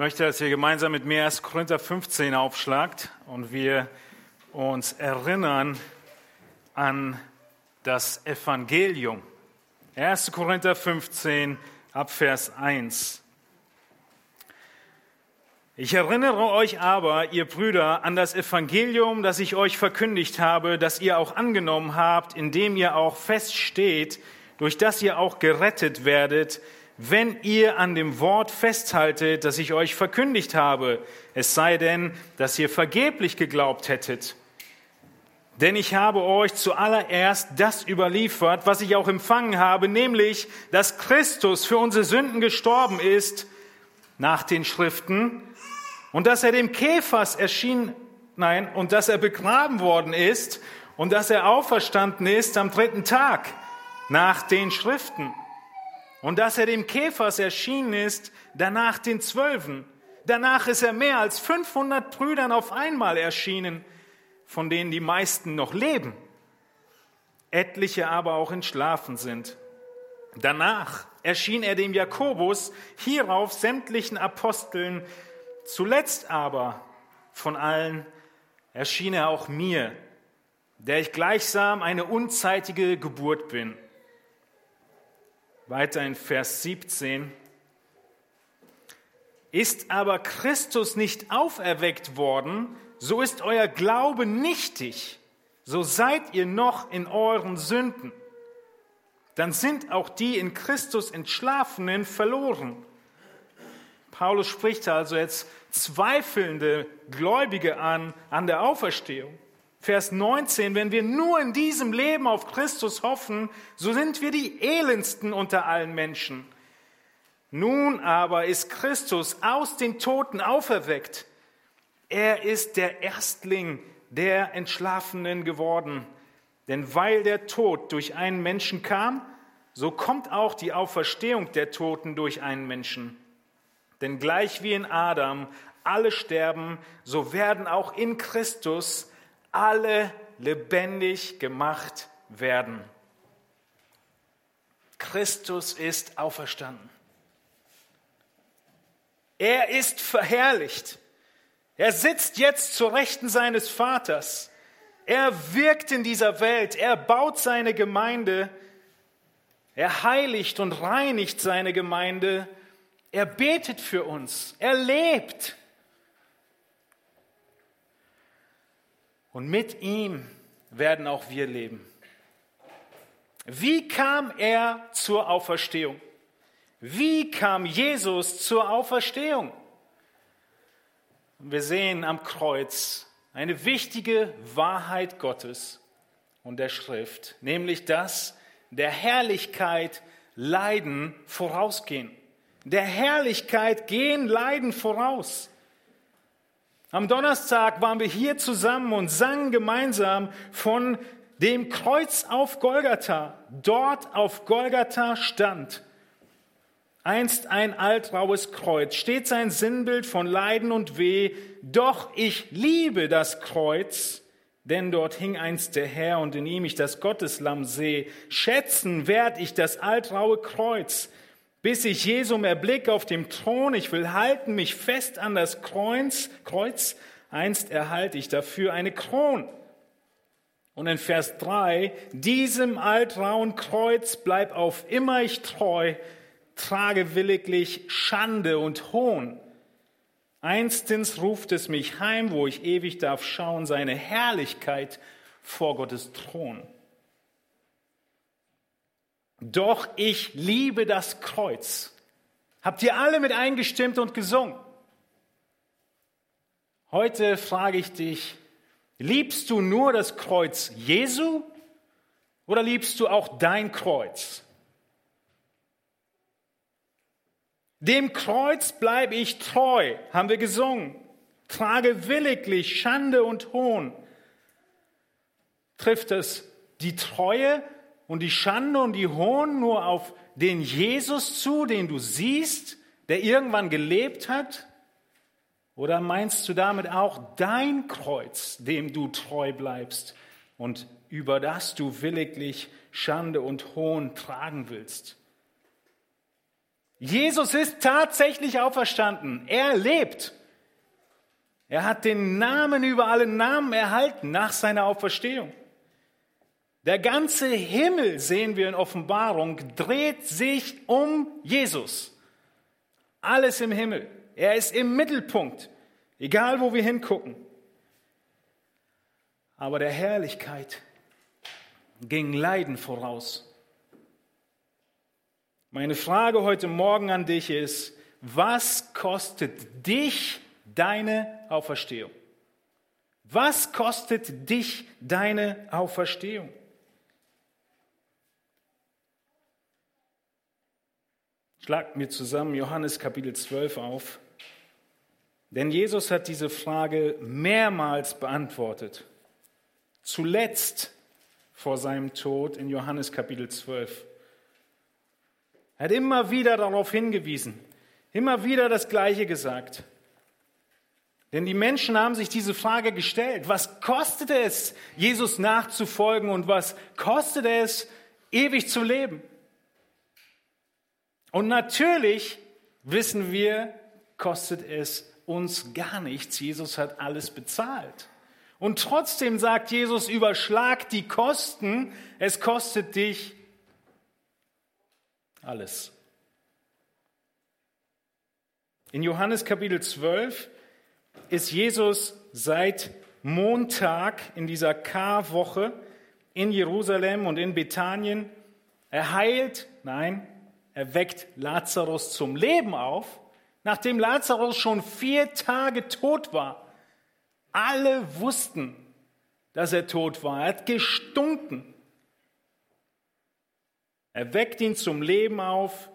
möchte, dass ihr gemeinsam mit mir 1. Korinther 15 aufschlagt und wir uns erinnern an das Evangelium. 1. Korinther 15 ab Vers 1. Ich erinnere euch aber, ihr Brüder, an das Evangelium, das ich euch verkündigt habe, das ihr auch angenommen habt, indem ihr auch feststeht, durch das ihr auch gerettet werdet, wenn ihr an dem Wort festhaltet, das ich euch verkündigt habe, es sei denn, dass ihr vergeblich geglaubt hättet. Denn ich habe euch zuallererst das überliefert, was ich auch empfangen habe, nämlich, dass Christus für unsere Sünden gestorben ist nach den Schriften und dass er dem Käfers erschien, nein, und dass er begraben worden ist und dass er auferstanden ist am dritten Tag nach den Schriften und dass er dem Käfers erschienen ist, danach den Zwölfen. Danach ist er mehr als 500 Brüdern auf einmal erschienen, von denen die meisten noch leben, etliche aber auch entschlafen sind. Danach erschien er dem Jakobus, hierauf sämtlichen Aposteln, zuletzt aber von allen erschien er auch mir, der ich gleichsam eine unzeitige Geburt bin. Weiter in Vers 17. Ist aber Christus nicht auferweckt worden, so ist euer Glaube nichtig, so seid ihr noch in euren Sünden. Dann sind auch die in Christus Entschlafenen verloren. Paulus spricht also jetzt zweifelnde Gläubige an, an der Auferstehung. Vers 19, wenn wir nur in diesem Leben auf Christus hoffen, so sind wir die elendsten unter allen Menschen. Nun aber ist Christus aus den Toten auferweckt. Er ist der Erstling der Entschlafenen geworden. Denn weil der Tod durch einen Menschen kam, so kommt auch die Auferstehung der Toten durch einen Menschen. Denn gleich wie in Adam alle sterben, so werden auch in Christus alle lebendig gemacht werden. Christus ist auferstanden. Er ist verherrlicht. Er sitzt jetzt zur Rechten seines Vaters. Er wirkt in dieser Welt. Er baut seine Gemeinde. Er heiligt und reinigt seine Gemeinde. Er betet für uns. Er lebt. Und mit ihm werden auch wir leben. Wie kam er zur Auferstehung? Wie kam Jesus zur Auferstehung? Wir sehen am Kreuz eine wichtige Wahrheit Gottes und der Schrift, nämlich dass der Herrlichkeit Leiden vorausgehen. Der Herrlichkeit gehen Leiden voraus. Am Donnerstag waren wir hier zusammen und sangen gemeinsam von dem Kreuz auf Golgatha. Dort auf Golgatha stand einst ein altraues Kreuz, steht sein Sinnbild von Leiden und Weh. Doch ich liebe das Kreuz, denn dort hing einst der Herr und in ihm ich das Gotteslamm sehe. Schätzen werd ich das altraue Kreuz, bis ich Jesum erblicke auf dem Thron. Ich will halten mich fest an das Kreuz, Kreuz. Einst erhalte ich dafür eine Kron. Und in Vers 3, diesem altrauen Kreuz bleib auf immer ich treu, trage williglich Schande und Hohn. Einstens ruft es mich heim, wo ich ewig darf schauen, seine Herrlichkeit vor Gottes Thron. Doch ich liebe das Kreuz. Habt ihr alle mit eingestimmt und gesungen? Heute frage ich dich, liebst du nur das Kreuz Jesu oder liebst du auch dein Kreuz? Dem Kreuz bleibe ich treu, haben wir gesungen. Trage williglich Schande und Hohn. Trifft es die Treue und die Schande und die Hohn nur auf den Jesus zu, den du siehst, der irgendwann gelebt hat? Oder meinst du damit auch dein Kreuz, dem du treu bleibst und über das du williglich Schande und Hohn tragen willst? Jesus ist tatsächlich auferstanden. Er lebt. Er hat den Namen über alle Namen erhalten nach seiner Auferstehung. Der ganze Himmel, sehen wir in Offenbarung, dreht sich um Jesus. Alles im Himmel. Er ist im Mittelpunkt, egal wo wir hingucken. Aber der Herrlichkeit ging Leiden voraus. Meine Frage heute Morgen an dich ist, was kostet dich deine Auferstehung? Was kostet dich deine Auferstehung? Schlagt mir zusammen Johannes Kapitel 12 auf. Denn Jesus hat diese Frage mehrmals beantwortet. Zuletzt vor seinem Tod in Johannes Kapitel 12. Er hat immer wieder darauf hingewiesen, immer wieder das Gleiche gesagt. Denn die Menschen haben sich diese Frage gestellt, was kostet es, Jesus nachzufolgen und was kostet es, ewig zu leben? Und natürlich wissen wir, kostet es uns gar nichts. Jesus hat alles bezahlt. Und trotzdem sagt Jesus, überschlag die Kosten, es kostet dich alles. In Johannes Kapitel 12 ist Jesus seit Montag in dieser Karwoche in Jerusalem und in Bethanien. Er heilt, nein, er weckt Lazarus zum Leben auf, nachdem Lazarus schon vier Tage tot war. Alle wussten, dass er tot war. Er hat gestunken. Er weckt ihn zum Leben auf.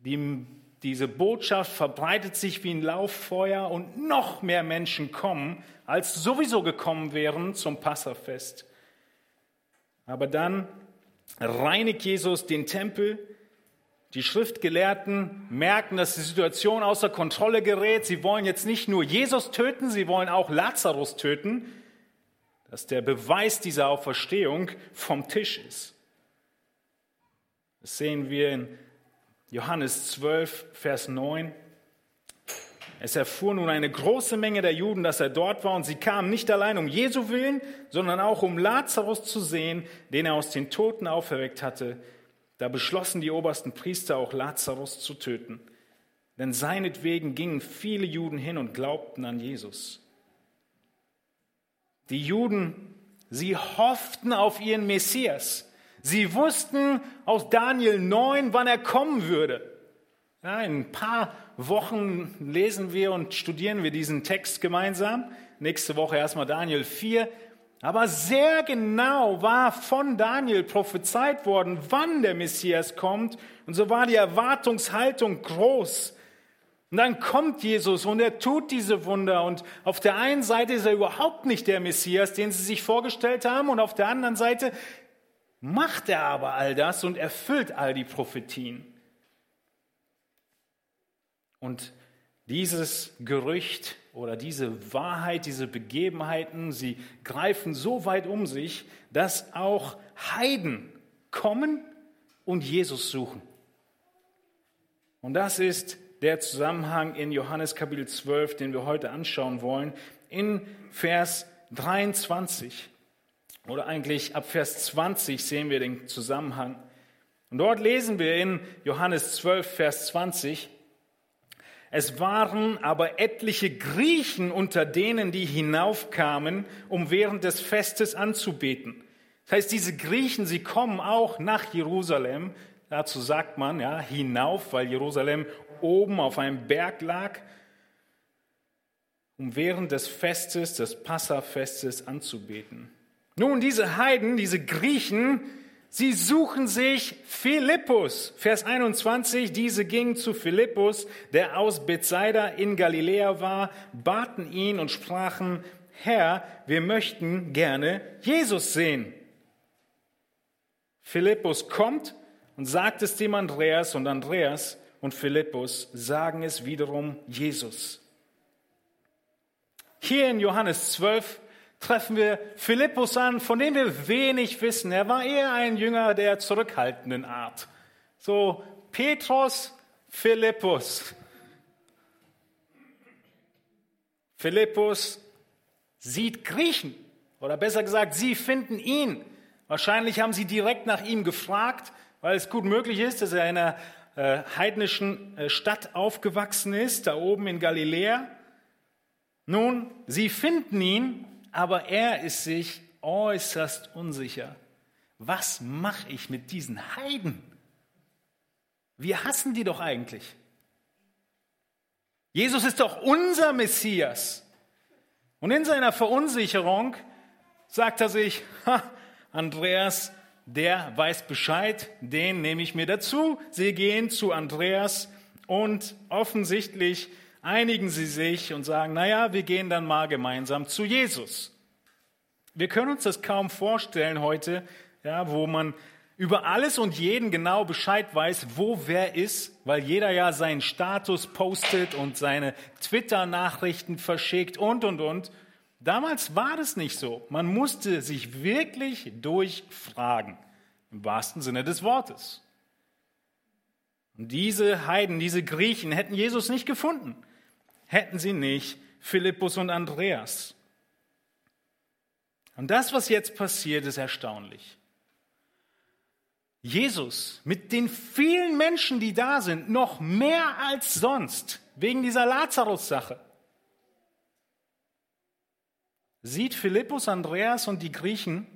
Die, diese Botschaft verbreitet sich wie ein Lauffeuer und noch mehr Menschen kommen, als sowieso gekommen wären zum Passafest. Aber dann reinigt Jesus den Tempel. Die Schriftgelehrten merken, dass die Situation außer Kontrolle gerät. Sie wollen jetzt nicht nur Jesus töten, sie wollen auch Lazarus töten, dass der Beweis dieser Auferstehung vom Tisch ist. Das sehen wir in Johannes 12, Vers 9. Es erfuhr nun eine große Menge der Juden, dass er dort war, und sie kamen nicht allein um Jesu willen, sondern auch um Lazarus zu sehen, den er aus den Toten auferweckt hatte. Da beschlossen die obersten Priester auch Lazarus zu töten. Denn seinetwegen gingen viele Juden hin und glaubten an Jesus. Die Juden, sie hofften auf ihren Messias. Sie wussten aus Daniel 9, wann er kommen würde. In ein paar Wochen lesen wir und studieren wir diesen Text gemeinsam. Nächste Woche erstmal Daniel 4. Aber sehr genau war von Daniel prophezeit worden, wann der Messias kommt. Und so war die Erwartungshaltung groß. Und dann kommt Jesus und er tut diese Wunder. Und auf der einen Seite ist er überhaupt nicht der Messias, den sie sich vorgestellt haben. Und auf der anderen Seite macht er aber all das und erfüllt all die Prophetien. Und dieses Gerücht oder diese Wahrheit, diese Begebenheiten, sie greifen so weit um sich, dass auch Heiden kommen und Jesus suchen. Und das ist der Zusammenhang in Johannes Kapitel 12, den wir heute anschauen wollen, in Vers 23. Oder eigentlich ab Vers 20 sehen wir den Zusammenhang. Und dort lesen wir in Johannes 12, Vers 20, es waren aber etliche Griechen unter denen, die hinaufkamen, um während des Festes anzubeten. Das heißt, diese Griechen, sie kommen auch nach Jerusalem. Dazu sagt man, ja, hinauf, weil Jerusalem oben auf einem Berg lag, um während des Festes, des Passafestes anzubeten. Nun, diese Heiden, diese Griechen, sie suchen sich Philippus. Vers 21, diese gingen zu Philippus, der aus Bethsaida in Galiläa war, baten ihn und sprachen, Herr, wir möchten gerne Jesus sehen. Philippus kommt und sagt es dem Andreas und Andreas und Philippus sagen es wiederum Jesus. Hier in Johannes 12 treffen wir Philippus an, von dem wir wenig wissen. Er war eher ein Jünger der zurückhaltenden Art. So Petrus, Philippus. Philippus sieht Griechen, oder besser gesagt, sie finden ihn. Wahrscheinlich haben sie direkt nach ihm gefragt, weil es gut möglich ist, dass er in einer äh, heidnischen äh, Stadt aufgewachsen ist, da oben in Galiläa. Nun, sie finden ihn, aber er ist sich äußerst unsicher. Was mache ich mit diesen Heiden? Wir hassen die doch eigentlich. Jesus ist doch unser Messias. Und in seiner Verunsicherung sagt er sich, ha, Andreas, der weiß Bescheid, den nehme ich mir dazu. Sie gehen zu Andreas und offensichtlich einigen sie sich und sagen, naja, wir gehen dann mal gemeinsam zu Jesus. Wir können uns das kaum vorstellen heute, ja, wo man über alles und jeden genau Bescheid weiß, wo wer ist, weil jeder ja seinen Status postet und seine Twitter-Nachrichten verschickt und, und, und. Damals war das nicht so. Man musste sich wirklich durchfragen, im wahrsten Sinne des Wortes. Und diese Heiden, diese Griechen hätten Jesus nicht gefunden, hätten sie nicht Philippus und Andreas. Und das, was jetzt passiert, ist erstaunlich. Jesus mit den vielen Menschen, die da sind, noch mehr als sonst, wegen dieser Lazarus-Sache, sieht Philippus, Andreas und die Griechen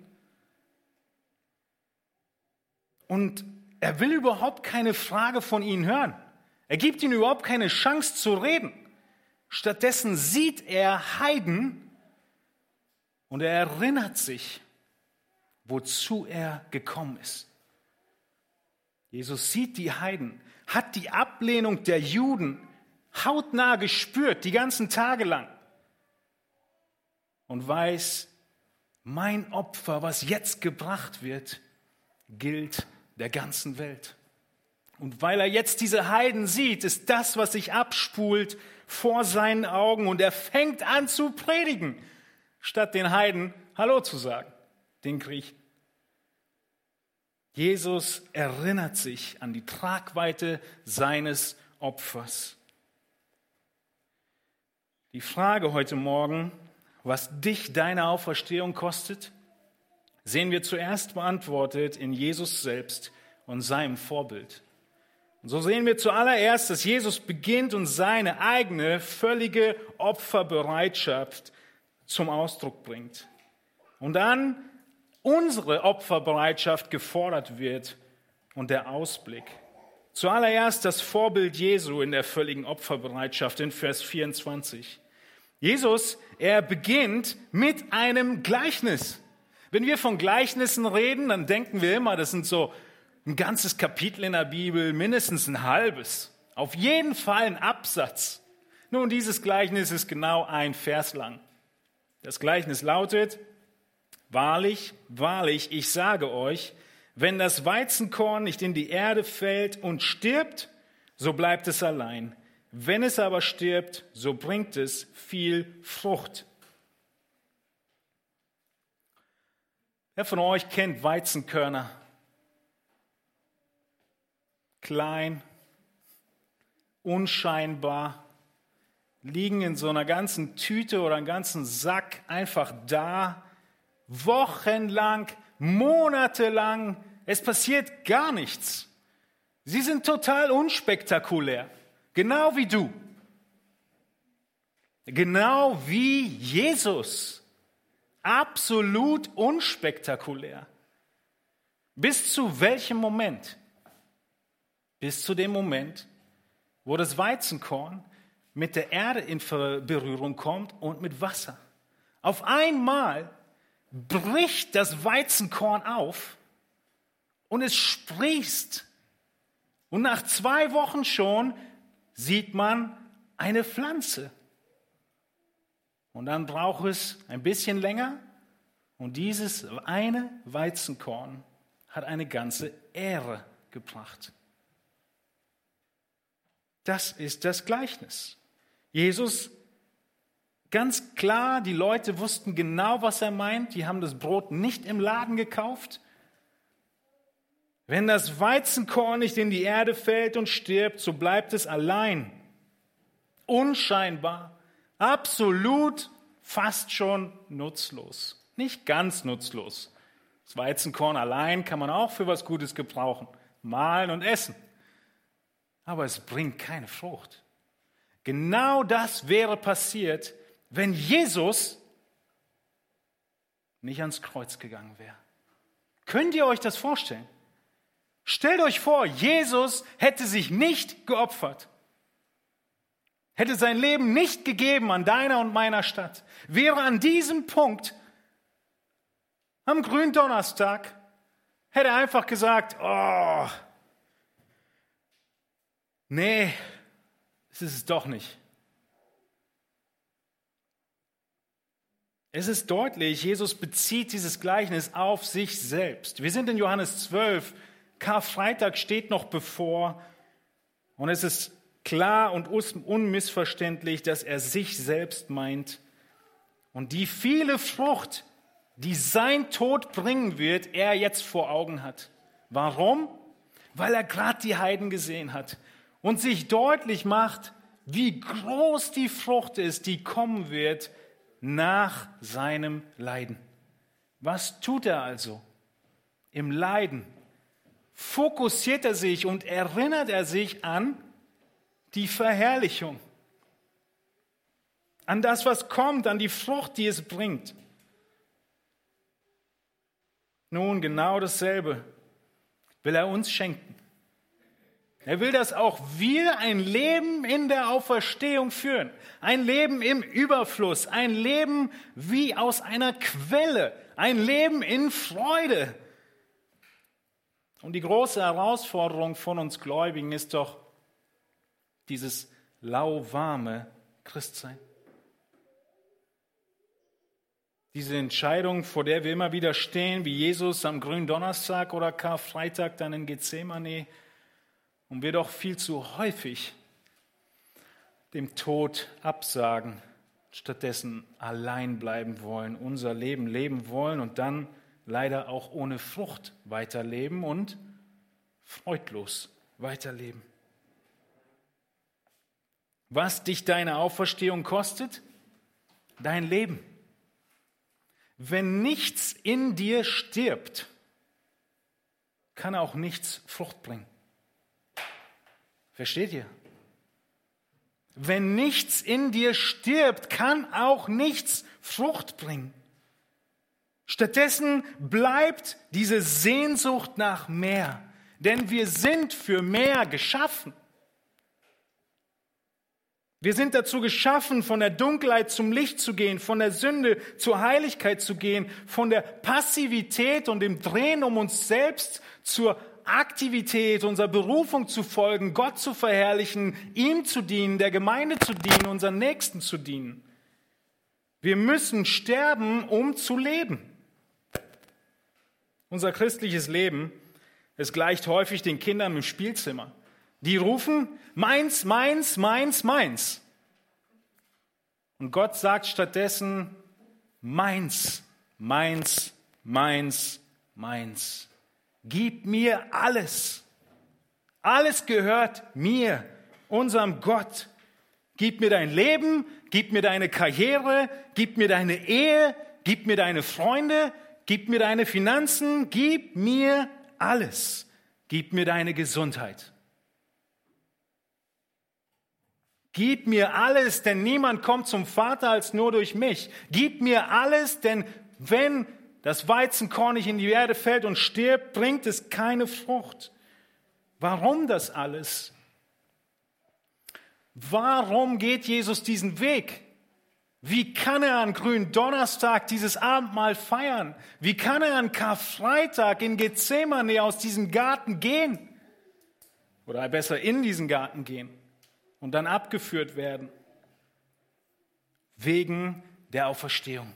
und er will überhaupt keine Frage von ihnen hören. Er gibt ihnen überhaupt keine Chance zu reden. Stattdessen sieht er Heiden und er erinnert sich, wozu er gekommen ist. Jesus sieht die Heiden, hat die Ablehnung der Juden hautnah gespürt, die ganzen Tage lang. Und weiß, mein Opfer, was jetzt gebracht wird, gilt der ganzen Welt. Und weil er jetzt diese Heiden sieht, ist das, was sich abspult, vor seinen Augen und er fängt an zu predigen, statt den Heiden Hallo zu sagen, den Griechen. Jesus erinnert sich an die Tragweite seines Opfers. Die Frage heute Morgen, was dich deine Auferstehung kostet, sehen wir zuerst beantwortet in Jesus selbst und seinem Vorbild. Und so sehen wir zuallererst, dass Jesus beginnt und seine eigene völlige Opferbereitschaft zum Ausdruck bringt. Und dann unsere Opferbereitschaft gefordert wird und der Ausblick. Zuallererst das Vorbild Jesu in der völligen Opferbereitschaft in Vers 24. Jesus, er beginnt mit einem Gleichnis. Wenn wir von Gleichnissen reden, dann denken wir immer, das sind so ein ganzes Kapitel in der Bibel, mindestens ein halbes. Auf jeden Fall ein Absatz. Nun, dieses Gleichnis ist genau ein Vers lang. Das Gleichnis lautet, Wahrlich, wahrlich, ich sage euch, wenn das Weizenkorn nicht in die Erde fällt und stirbt, so bleibt es allein. Wenn es aber stirbt, so bringt es viel Frucht. Wer von euch kennt Weizenkörner? Klein, unscheinbar, liegen in so einer ganzen Tüte oder einem ganzen Sack einfach da wochenlang, monatelang, es passiert gar nichts. Sie sind total unspektakulär, genau wie du. Genau wie Jesus. Absolut unspektakulär. Bis zu welchem Moment? Bis zu dem Moment, wo das Weizenkorn mit der Erde in Berührung kommt und mit Wasser. Auf einmal bricht das Weizenkorn auf und es sprießt. Und nach zwei Wochen schon sieht man eine Pflanze. Und dann braucht es ein bisschen länger. Und dieses eine Weizenkorn hat eine ganze Ähre gebracht. Das ist das Gleichnis. Jesus Ganz klar, die Leute wussten genau, was er meint. Die haben das Brot nicht im Laden gekauft. Wenn das Weizenkorn nicht in die Erde fällt und stirbt, so bleibt es allein, unscheinbar, absolut, fast schon nutzlos. Nicht ganz nutzlos. Das Weizenkorn allein kann man auch für was Gutes gebrauchen, mahlen und essen. Aber es bringt keine Frucht. Genau das wäre passiert, wenn Jesus nicht ans Kreuz gegangen wäre. Könnt ihr euch das vorstellen? Stellt euch vor, Jesus hätte sich nicht geopfert, hätte sein Leben nicht gegeben an deiner und meiner Stadt, wäre an diesem Punkt am Gründonnerstag, hätte er einfach gesagt, oh, nee, es ist es doch nicht. Es ist deutlich, Jesus bezieht dieses Gleichnis auf sich selbst. Wir sind in Johannes 12, Karfreitag steht noch bevor und es ist klar und unmissverständlich, dass er sich selbst meint und die viele Frucht, die sein Tod bringen wird, er jetzt vor Augen hat. Warum? Weil er gerade die Heiden gesehen hat und sich deutlich macht, wie groß die Frucht ist, die kommen wird nach seinem Leiden. Was tut er also? Im Leiden fokussiert er sich und erinnert er sich an die Verherrlichung, an das, was kommt, an die Frucht, die es bringt. Nun, genau dasselbe will er uns schenken. Er will, dass auch wir ein Leben in der Auferstehung führen, ein Leben im Überfluss, ein Leben wie aus einer Quelle, ein Leben in Freude. Und die große Herausforderung von uns Gläubigen ist doch dieses lauwarme Christsein. Diese Entscheidung, vor der wir immer wieder stehen, wie Jesus am grünen Donnerstag oder Karfreitag dann in Gethsemane, und wir doch viel zu häufig dem Tod absagen, stattdessen allein bleiben wollen, unser Leben leben wollen und dann leider auch ohne Frucht weiterleben und freudlos weiterleben. Was dich deine Auferstehung kostet? Dein Leben. Wenn nichts in dir stirbt, kann auch nichts Frucht bringen. Versteht ihr? Wenn nichts in dir stirbt, kann auch nichts Frucht bringen. Stattdessen bleibt diese Sehnsucht nach mehr, denn wir sind für mehr geschaffen. Wir sind dazu geschaffen, von der Dunkelheit zum Licht zu gehen, von der Sünde zur Heiligkeit zu gehen, von der Passivität und dem Drehen um uns selbst zur Aktivität, unserer Berufung zu folgen, Gott zu verherrlichen, ihm zu dienen, der Gemeinde zu dienen, unseren Nächsten zu dienen. Wir müssen sterben, um zu leben. Unser christliches Leben, es gleicht häufig den Kindern im Spielzimmer. Die rufen, meins, meins, meins, meins. Und Gott sagt stattdessen, meins, meins, meins, meins. Gib mir alles. Alles gehört mir, unserem Gott. Gib mir dein Leben, gib mir deine Karriere, gib mir deine Ehe, gib mir deine Freunde, gib mir deine Finanzen, gib mir alles. Gib mir deine Gesundheit. Gib mir alles, denn niemand kommt zum Vater als nur durch mich. Gib mir alles, denn wenn das Weizenkorn nicht in die Erde fällt und stirbt, bringt es keine Frucht. Warum das alles? Warum geht Jesus diesen Weg? Wie kann er an grünen Donnerstag dieses Abendmahl feiern? Wie kann er an Karfreitag in Gethsemane aus diesem Garten gehen? Oder besser in diesen Garten gehen und dann abgeführt werden? Wegen der Auferstehung.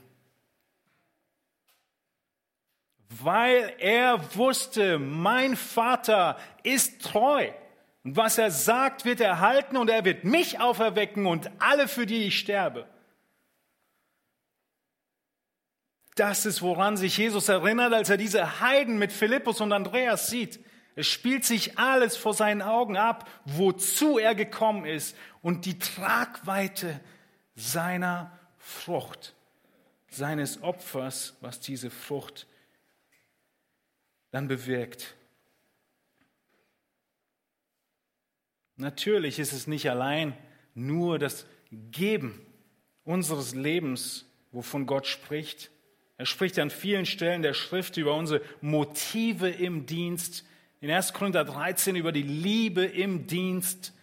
Weil er wusste, mein Vater ist treu. Und was er sagt, wird er halten und er wird mich auferwecken und alle, für die ich sterbe. Das ist, woran sich Jesus erinnert, als er diese Heiden mit Philippus und Andreas sieht. Es spielt sich alles vor seinen Augen ab, wozu er gekommen ist und die Tragweite seiner Frucht, seines Opfers, was diese Frucht dann bewirkt. Natürlich ist es nicht allein nur das Geben unseres Lebens, wovon Gott spricht. Er spricht an vielen Stellen der Schrift über unsere Motive im Dienst. In 1. Korinther 13 über die Liebe im Dienst.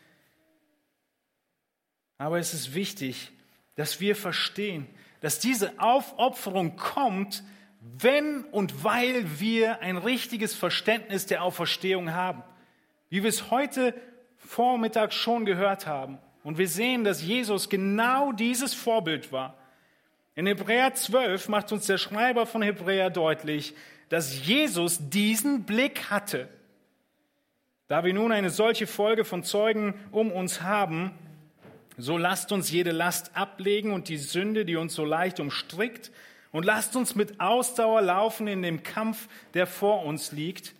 Aber es ist wichtig, dass wir verstehen, dass diese Aufopferung kommt, wenn und weil wir ein richtiges Verständnis der Auferstehung haben. Wie wir es heute Vormittag schon gehört haben. Und wir sehen, dass Jesus genau dieses Vorbild war. In Hebräer 12 macht uns der Schreiber von Hebräer deutlich, dass Jesus diesen Blick hatte. Da wir nun eine solche Folge von Zeugen um uns haben, so lasst uns jede Last ablegen und die Sünde, die uns so leicht umstrickt, und lasst uns mit Ausdauer laufen in dem Kampf, der vor uns liegt.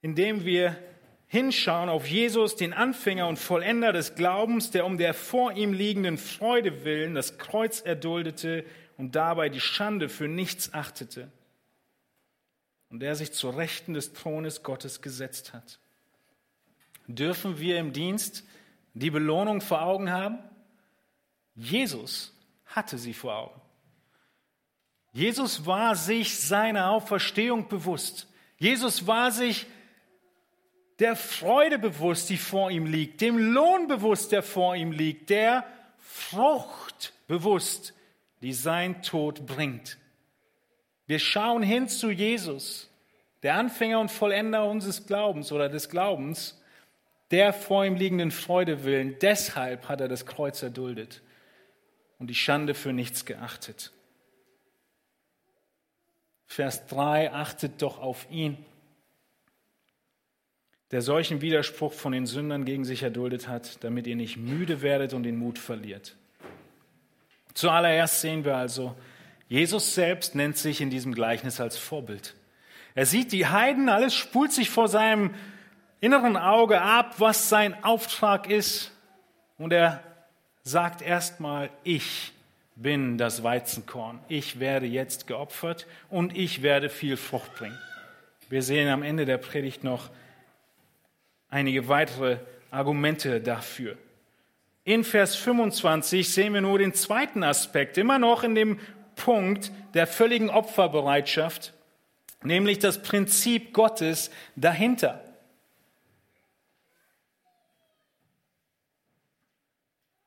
Indem wir hinschauen auf Jesus, den Anfänger und Vollender des Glaubens, der um der vor ihm liegenden Freude willen das Kreuz erduldete und dabei die Schande für nichts achtete und der sich zur Rechten des Thrones Gottes gesetzt hat. Dürfen wir im Dienst die Belohnung vor Augen haben? Jesus hatte sie vor Augen. Jesus war sich seiner Auferstehung bewusst. Jesus war sich der Freude bewusst, die vor ihm liegt, dem Lohn bewusst, der vor ihm liegt, der Frucht bewusst, die sein Tod bringt. Wir schauen hin zu Jesus, der Anfänger und Vollender unseres Glaubens oder des Glaubens, der vor ihm liegenden Freude willen. Deshalb hat er das Kreuz erduldet und die Schande für nichts geachtet. Vers 3, achtet doch auf ihn, der solchen Widerspruch von den Sündern gegen sich erduldet hat, damit ihr nicht müde werdet und den Mut verliert. Zuallererst sehen wir also, Jesus selbst nennt sich in diesem Gleichnis als Vorbild. Er sieht die Heiden, alles spult sich vor seinem inneren Auge ab, was sein Auftrag ist. Und er sagt erstmal, ich bin das Weizenkorn. Ich werde jetzt geopfert und ich werde viel Frucht bringen. Wir sehen am Ende der Predigt noch einige weitere Argumente dafür. In Vers 25 sehen wir nur den zweiten Aspekt, immer noch in dem Punkt der völligen Opferbereitschaft, nämlich das Prinzip Gottes dahinter.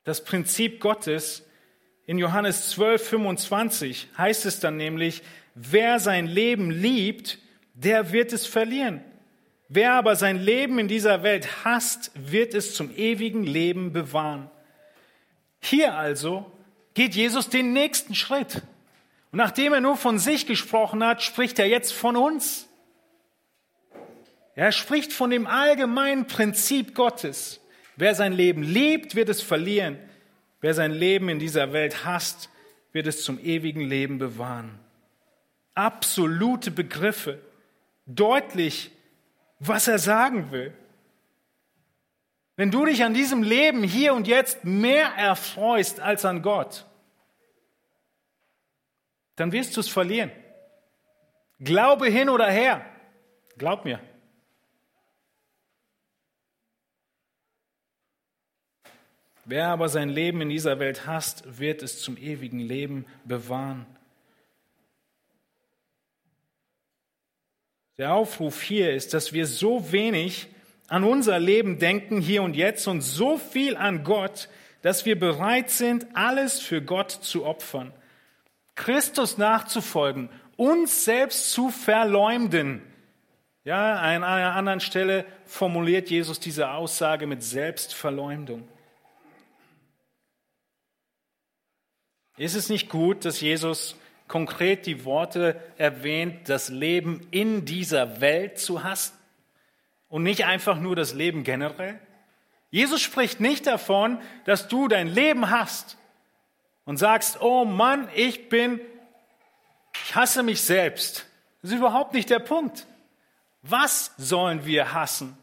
Das Prinzip Gottes. In Johannes 12, 25 heißt es dann nämlich, wer sein Leben liebt, der wird es verlieren. Wer aber sein Leben in dieser Welt hasst, wird es zum ewigen Leben bewahren. Hier also geht Jesus den nächsten Schritt. Und nachdem er nur von sich gesprochen hat, spricht er jetzt von uns. Er spricht von dem allgemeinen Prinzip Gottes. Wer sein Leben liebt, wird es verlieren. Wer sein Leben in dieser Welt hasst, wird es zum ewigen Leben bewahren. Absolute Begriffe, deutlich, was er sagen will. Wenn du dich an diesem Leben hier und jetzt mehr erfreust als an Gott, dann wirst du es verlieren. Glaube hin oder her. Glaub mir. Wer aber sein Leben in dieser Welt hasst, wird es zum ewigen Leben bewahren. Der Aufruf hier ist, dass wir so wenig an unser Leben denken hier und jetzt und so viel an Gott, dass wir bereit sind, alles für Gott zu opfern, Christus nachzufolgen, uns selbst zu verleumden. Ja, an einer anderen Stelle formuliert Jesus diese Aussage mit Selbstverleumdung. Ist es nicht gut, dass Jesus konkret die Worte erwähnt, das Leben in dieser Welt zu hassen und nicht einfach nur das Leben generell? Jesus spricht nicht davon, dass du dein Leben hast und sagst, oh Mann, ich bin, ich hasse mich selbst. Das ist überhaupt nicht der Punkt. Was sollen wir hassen?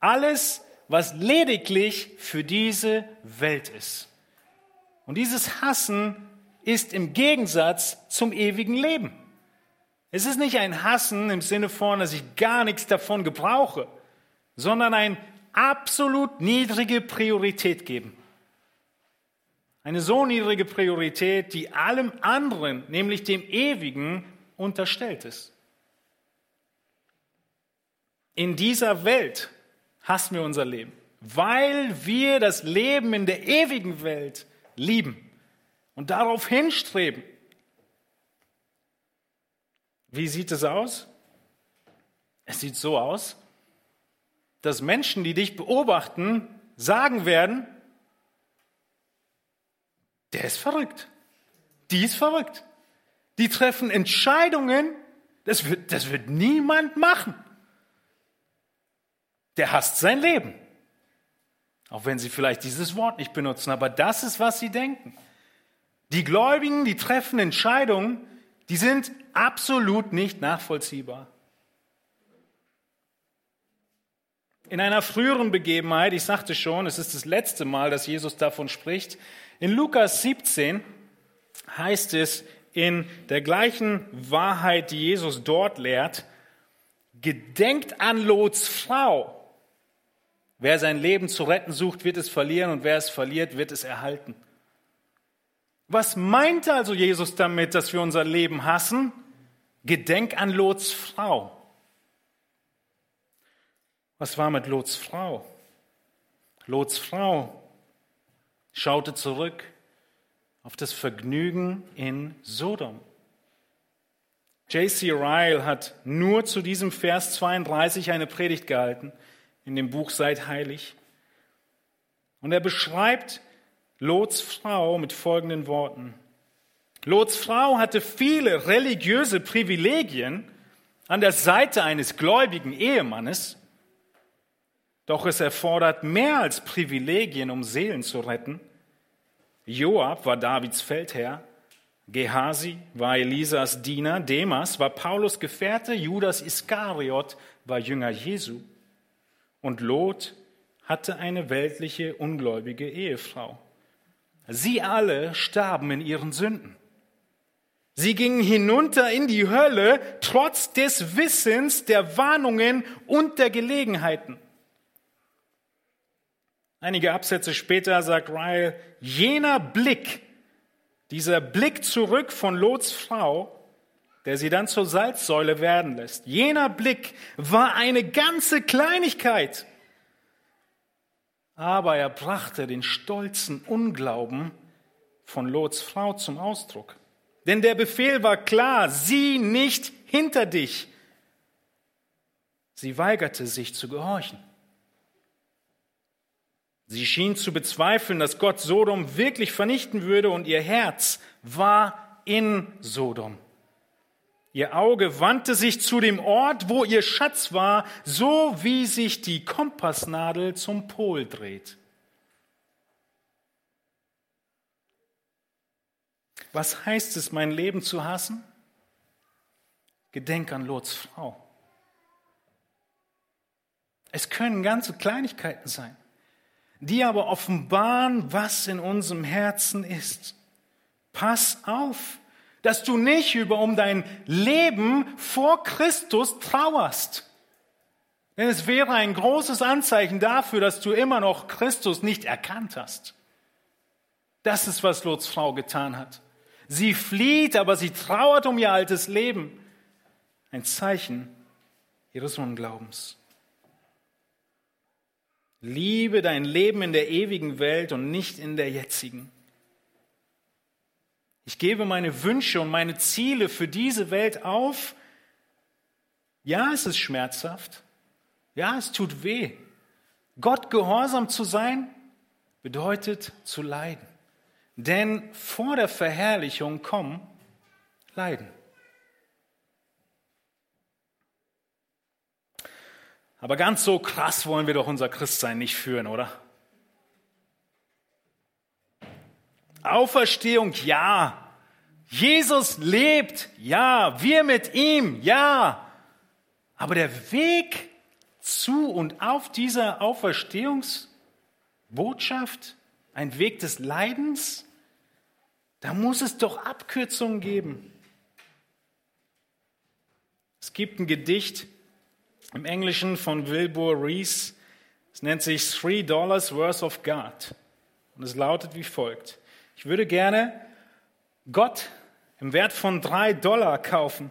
Alles, was lediglich für diese Welt ist. Und dieses Hassen ist im Gegensatz zum ewigen Leben. Es ist nicht ein Hassen im Sinne von, dass ich gar nichts davon gebrauche, sondern ein absolut niedrige Priorität geben. Eine so niedrige Priorität, die allem anderen, nämlich dem Ewigen, unterstellt ist. In dieser Welt hassen wir unser Leben, weil wir das Leben in der ewigen Welt lieben und darauf hinstreben. Wie sieht es aus? Es sieht so aus, dass Menschen, die dich beobachten, sagen werden, der ist verrückt. Die ist verrückt. Die treffen Entscheidungen, das wird, das wird niemand machen. Der hasst sein Leben. Auch wenn sie vielleicht dieses Wort nicht benutzen, aber das ist, was sie denken. Die Gläubigen, die treffen Entscheidungen, die sind absolut nicht nachvollziehbar. In einer früheren Begebenheit, ich sagte schon, es ist das letzte Mal, dass Jesus davon spricht, in Lukas 17 heißt es in der gleichen Wahrheit, die Jesus dort lehrt, gedenkt an Lots Frau. Wer sein Leben zu retten sucht, wird es verlieren und wer es verliert, wird es erhalten. Was meint also Jesus damit, dass wir unser Leben hassen? Gedenk an Lots Frau. Was war mit Lots Frau? Lots Frau schaute zurück auf das Vergnügen in Sodom. J.C. Ryle hat nur zu diesem Vers 32 eine Predigt gehalten in dem Buch Seid heilig. Und er beschreibt Lots Frau mit folgenden Worten. Lots Frau hatte viele religiöse Privilegien an der Seite eines gläubigen Ehemannes, doch es erfordert mehr als Privilegien, um Seelen zu retten. Joab war Davids Feldherr, Gehasi war Elisas Diener, Demas war Paulus Gefährte, Judas Iskariot war Jünger Jesu und Lot hatte eine weltliche, ungläubige Ehefrau. Sie alle starben in ihren Sünden. Sie gingen hinunter in die Hölle trotz des Wissens, der Warnungen und der Gelegenheiten. Einige Absätze später sagt Ryle, jener Blick, dieser Blick zurück von Lots Frau, der sie dann zur Salzsäule werden lässt, jener Blick war eine ganze Kleinigkeit aber er brachte den stolzen Unglauben von Lots Frau zum Ausdruck. Denn der Befehl war klar, sieh nicht hinter dich. Sie weigerte sich zu gehorchen. Sie schien zu bezweifeln, dass Gott Sodom wirklich vernichten würde und ihr Herz war in Sodom. Ihr Auge wandte sich zu dem Ort, wo ihr Schatz war, so wie sich die Kompassnadel zum Pol dreht. Was heißt es, mein Leben zu hassen? Gedenk an Lots Frau. Es können ganze Kleinigkeiten sein, die aber offenbaren, was in unserem Herzen ist. Pass auf, dass du nicht über um dein Leben vor Christus trauerst. Denn es wäre ein großes Anzeichen dafür, dass du immer noch Christus nicht erkannt hast. Das ist, was Lots Frau getan hat. Sie flieht, aber sie trauert um ihr altes Leben. Ein Zeichen ihres Unglaubens. Liebe dein Leben in der ewigen Welt und nicht in der jetzigen. Ich gebe meine Wünsche und meine Ziele für diese Welt auf. Ja, es ist schmerzhaft. Ja, es tut weh. Gott gehorsam zu sein bedeutet zu leiden. Denn vor der Verherrlichung kommen Leiden. Aber ganz so krass wollen wir doch unser Christsein nicht führen, oder? Auferstehung, ja. Jesus lebt, ja, wir mit ihm, ja. Aber der Weg zu und auf dieser Auferstehungsbotschaft, ein Weg des Leidens, da muss es doch Abkürzungen geben. Es gibt ein Gedicht im Englischen von Wilbur Rees, es nennt sich Three Dollars Worth of God. Und es lautet wie folgt. Ich würde gerne Gott im Wert von drei Dollar kaufen.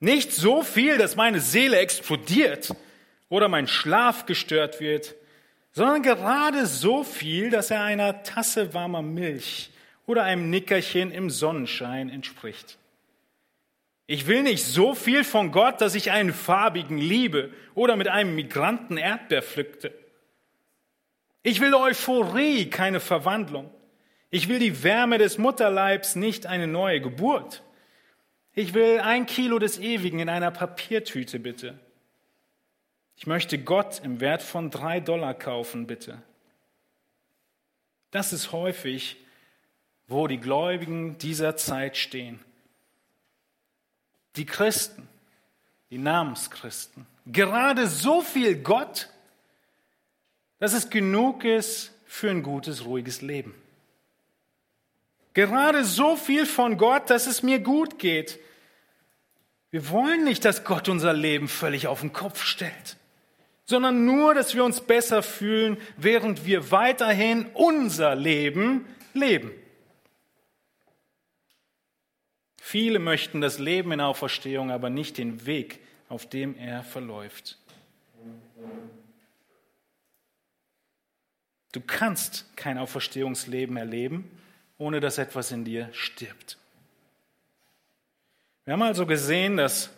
Nicht so viel, dass meine Seele explodiert oder mein Schlaf gestört wird, sondern gerade so viel, dass er einer Tasse warmer Milch oder einem Nickerchen im Sonnenschein entspricht. Ich will nicht so viel von Gott, dass ich einen farbigen liebe oder mit einem Migranten Erdbeer pflückte. Ich will Euphorie, keine Verwandlung. Ich will die Wärme des Mutterleibs, nicht eine neue Geburt. Ich will ein Kilo des Ewigen in einer Papiertüte, bitte. Ich möchte Gott im Wert von drei Dollar kaufen, bitte. Das ist häufig, wo die Gläubigen dieser Zeit stehen. Die Christen, die Namenschristen, gerade so viel Gott, dass es genug ist für ein gutes, ruhiges Leben. Gerade so viel von Gott, dass es mir gut geht. Wir wollen nicht, dass Gott unser Leben völlig auf den Kopf stellt, sondern nur, dass wir uns besser fühlen, während wir weiterhin unser Leben leben. Viele möchten das Leben in Auferstehung, aber nicht den Weg, auf dem er verläuft. Du kannst kein Auferstehungsleben erleben, ohne dass etwas in dir stirbt. Wir haben also gesehen, dass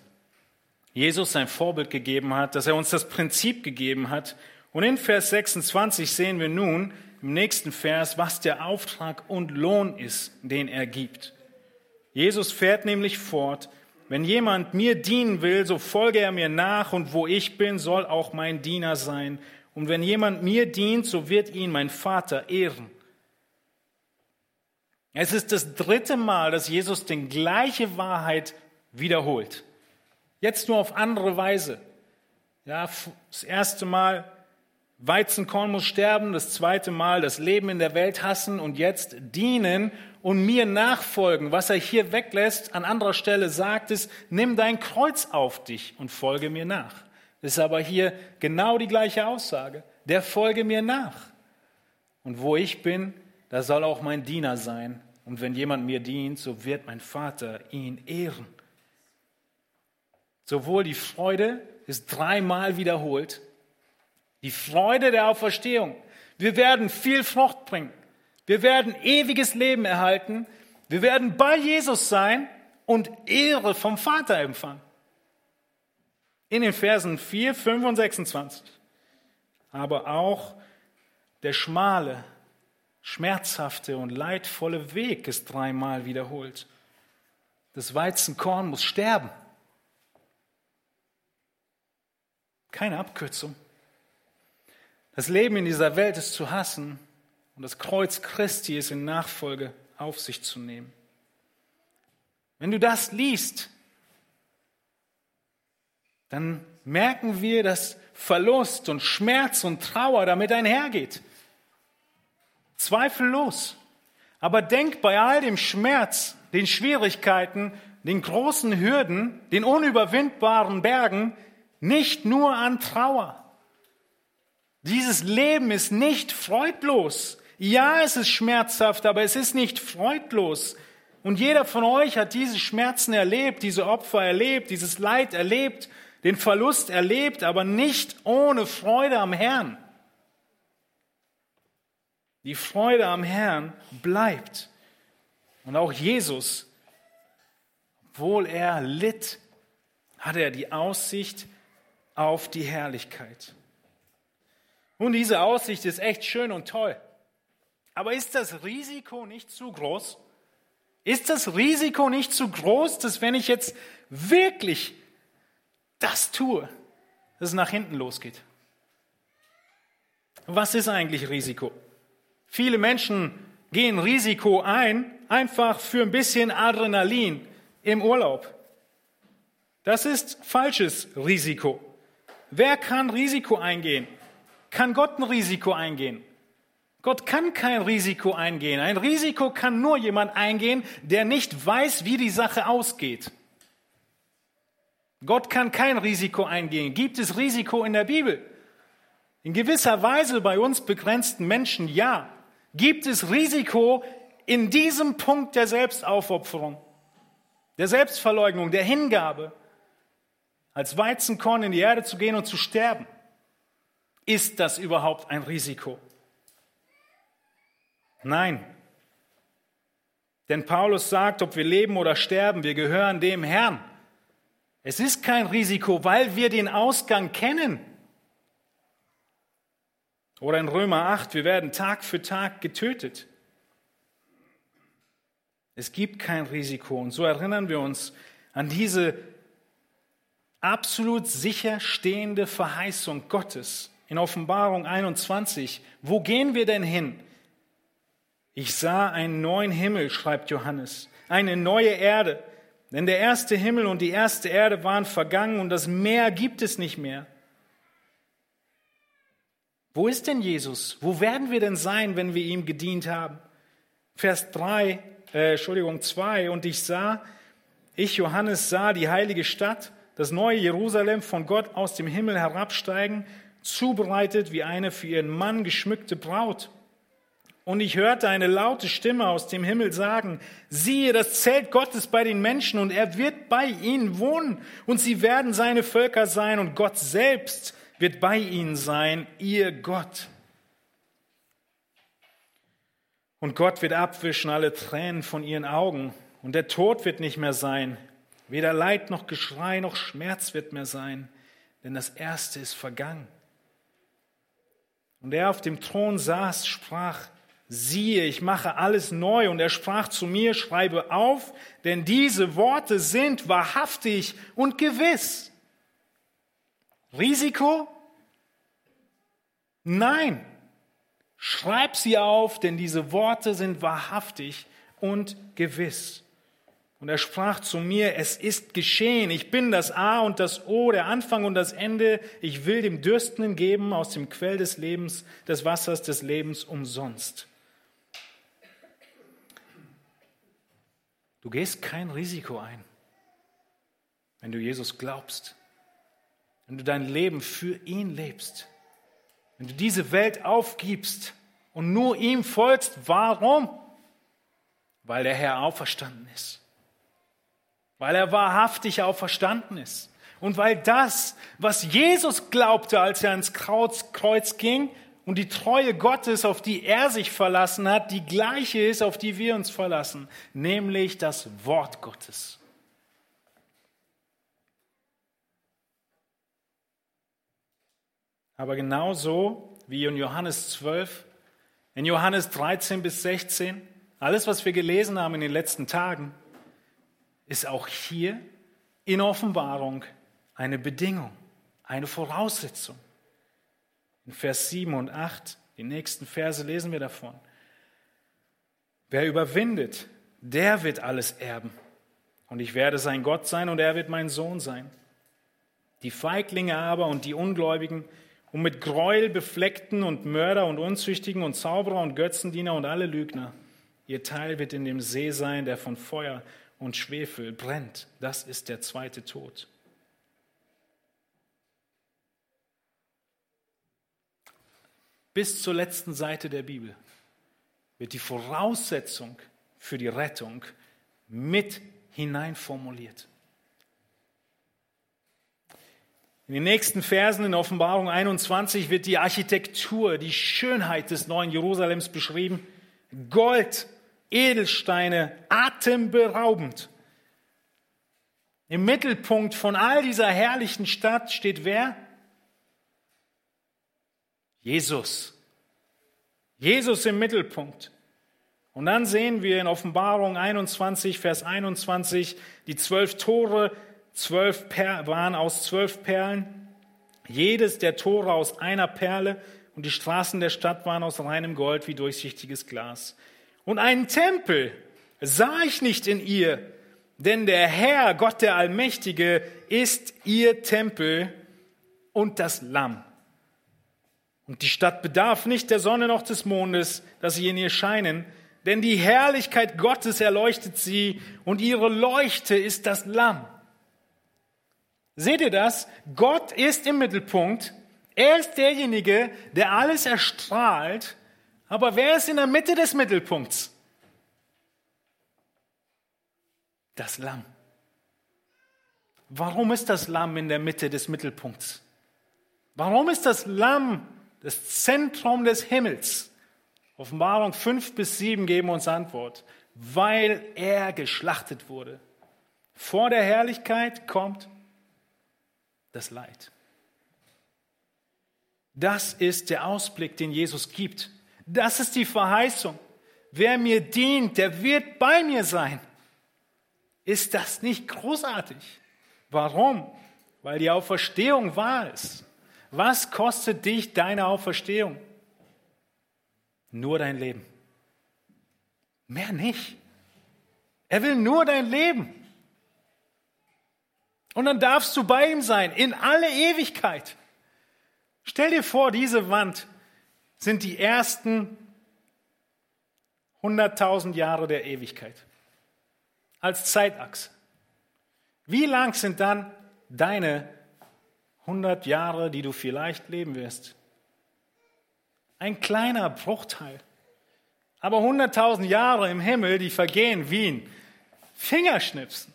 Jesus sein Vorbild gegeben hat, dass er uns das Prinzip gegeben hat. Und in Vers 26 sehen wir nun im nächsten Vers, was der Auftrag und Lohn ist, den er gibt. Jesus fährt nämlich fort, wenn jemand mir dienen will, so folge er mir nach und wo ich bin, soll auch mein Diener sein. Und wenn jemand mir dient, so wird ihn mein Vater ehren. Es ist das dritte Mal, dass Jesus die gleiche Wahrheit wiederholt. Jetzt nur auf andere Weise. Ja, das erste Mal, Weizenkorn muss sterben, das zweite Mal, das Leben in der Welt hassen und jetzt dienen und mir nachfolgen. Was er hier weglässt, an anderer Stelle sagt es, nimm dein Kreuz auf dich und folge mir nach. Das ist aber hier genau die gleiche Aussage. Der folge mir nach. Und wo ich bin, da soll auch mein Diener sein. Und wenn jemand mir dient, so wird mein Vater ihn ehren. Sowohl die Freude ist dreimal wiederholt. Die Freude der Auferstehung. Wir werden viel Frucht bringen. Wir werden ewiges Leben erhalten. Wir werden bei Jesus sein und Ehre vom Vater empfangen. In den Versen 4, 5 und 26. Aber auch der schmale, schmerzhafte und leidvolle Weg ist dreimal wiederholt. Das Weizenkorn muss sterben. Keine Abkürzung. Das Leben in dieser Welt ist zu hassen und das Kreuz Christi ist in Nachfolge auf sich zu nehmen. Wenn du das liest, dann merken wir, dass Verlust und Schmerz und Trauer damit einhergeht. Zweifellos. Aber denk bei all dem Schmerz, den Schwierigkeiten, den großen Hürden, den unüberwindbaren Bergen nicht nur an Trauer. Dieses Leben ist nicht freudlos. Ja, es ist schmerzhaft, aber es ist nicht freudlos. Und jeder von euch hat diese Schmerzen erlebt, diese Opfer erlebt, dieses Leid erlebt, den Verlust erlebt, aber nicht ohne Freude am Herrn. Die Freude am Herrn bleibt. Und auch Jesus, obwohl er litt, hatte er die Aussicht auf die Herrlichkeit. Und diese Aussicht ist echt schön und toll. Aber ist das Risiko nicht zu groß? Ist das Risiko nicht zu groß, dass wenn ich jetzt wirklich das tue, dass es nach hinten losgeht? Was ist eigentlich Risiko? Viele Menschen gehen Risiko ein, einfach für ein bisschen Adrenalin im Urlaub. Das ist falsches Risiko. Wer kann Risiko eingehen? Kann Gott ein Risiko eingehen? Gott kann kein Risiko eingehen. Ein Risiko kann nur jemand eingehen, der nicht weiß, wie die Sache ausgeht. Gott kann kein Risiko eingehen. Gibt es Risiko in der Bibel? In gewisser Weise bei uns begrenzten Menschen ja. Gibt es Risiko in diesem Punkt der Selbstaufopferung, der Selbstverleugnung, der Hingabe, als Weizenkorn in die Erde zu gehen und zu sterben? Ist das überhaupt ein Risiko? Nein. Denn Paulus sagt, ob wir leben oder sterben, wir gehören dem Herrn. Es ist kein Risiko, weil wir den Ausgang kennen. Oder in Römer 8, wir werden Tag für Tag getötet. Es gibt kein Risiko. Und so erinnern wir uns an diese absolut sicher stehende Verheißung Gottes in Offenbarung 21. Wo gehen wir denn hin? Ich sah einen neuen Himmel, schreibt Johannes, eine neue Erde. Denn der erste Himmel und die erste Erde waren vergangen und das Meer gibt es nicht mehr. Wo ist denn Jesus? Wo werden wir denn sein, wenn wir ihm gedient haben? Vers 3, äh, Entschuldigung, 2. Und ich sah, ich Johannes sah die heilige Stadt, das neue Jerusalem von Gott aus dem Himmel herabsteigen, zubereitet wie eine für ihren Mann geschmückte Braut. Und ich hörte eine laute Stimme aus dem Himmel sagen, siehe, das Zelt Gottes bei den Menschen und er wird bei ihnen wohnen und sie werden seine Völker sein und Gott selbst wird bei ihnen sein, ihr Gott. Und Gott wird abwischen alle Tränen von ihren Augen und der Tod wird nicht mehr sein. Weder Leid noch Geschrei noch Schmerz wird mehr sein, denn das Erste ist vergangen. Und er auf dem Thron saß, sprach, siehe, ich mache alles neu. Und er sprach zu mir, schreibe auf, denn diese Worte sind wahrhaftig und gewiss. Risiko? Nein. Schreib sie auf, denn diese Worte sind wahrhaftig und gewiss. Und er sprach zu mir, es ist geschehen, ich bin das A und das O, der Anfang und das Ende, ich will dem Dürstenden geben aus dem Quell des Lebens, des Wassers des Lebens umsonst. Du gehst kein Risiko ein, wenn du Jesus glaubst, wenn du dein Leben für ihn lebst, wenn du diese Welt aufgibst und nur ihm folgst. Warum? Weil der Herr auferstanden ist, weil er wahrhaftig auferstanden ist. Und weil das, was Jesus glaubte, als er ans Kreuz, ging, und die Treue Gottes, auf die er sich verlassen hat, die gleiche ist, auf die wir uns verlassen, nämlich das Wort Gottes. Aber genauso wie in Johannes 12, in Johannes 13 bis 16, alles, was wir gelesen haben in den letzten Tagen, ist auch hier in Offenbarung eine Bedingung, eine Voraussetzung. In Vers 7 und 8, die nächsten Verse lesen wir davon. Wer überwindet, der wird alles erben. Und ich werde sein Gott sein und er wird mein Sohn sein. Die Feiglinge aber und die Ungläubigen und mit Gräuel befleckten und Mörder und Unzüchtigen und Zauberer und Götzendiener und alle Lügner, ihr Teil wird in dem See sein, der von Feuer und Schwefel brennt. Das ist der zweite Tod. bis zur letzten Seite der Bibel wird die Voraussetzung für die Rettung mit hineinformuliert. In den nächsten Versen in Offenbarung 21 wird die Architektur, die Schönheit des neuen Jerusalems beschrieben. Gold, Edelsteine, atemberaubend. Im Mittelpunkt von all dieser herrlichen Stadt steht wer? Jesus. Jesus im Mittelpunkt. Und dann sehen wir in Offenbarung 21, Vers 21, die zwölf Tore zwölf per waren aus zwölf Perlen, jedes der Tore aus einer Perle, und die Straßen der Stadt waren aus reinem Gold wie durchsichtiges Glas. Und einen Tempel Sah ich nicht in ihr? Denn der Herr, Gott der Allmächtige, ist ihr Tempel und das Lamm. Und die Stadt bedarf nicht der Sonne noch des Mondes, dass sie in ihr scheinen, denn die Herrlichkeit Gottes erleuchtet sie und ihre Leuchte ist das Lamm. Seht ihr das? Gott ist im Mittelpunkt. Er ist derjenige, der alles erstrahlt. Aber wer ist in der Mitte des Mittelpunkts? Das Lamm. Warum ist das Lamm in der Mitte des Mittelpunkts? Warum ist das Lamm das Zentrum des Himmels? Offenbarung 5 bis 7 geben uns Antwort. Weil er geschlachtet wurde. Vor der Herrlichkeit kommt das Leid. Das ist der Ausblick, den Jesus gibt. Das ist die Verheißung. Wer mir dient, der wird bei mir sein. Ist das nicht großartig? Warum? Weil die Auferstehung wahr ist. Was kostet dich deine Auferstehung? Nur dein Leben. Mehr nicht. Er will nur dein Leben. Und dann darfst du bei ihm sein, in alle Ewigkeit. Stell dir vor, diese Wand sind die ersten 100.000 Jahre der Ewigkeit als Zeitachse. Wie lang sind dann deine 100 Jahre, die du vielleicht leben wirst? Ein kleiner Bruchteil. Aber 100.000 Jahre im Himmel, die vergehen wie ein Fingerschnipsen.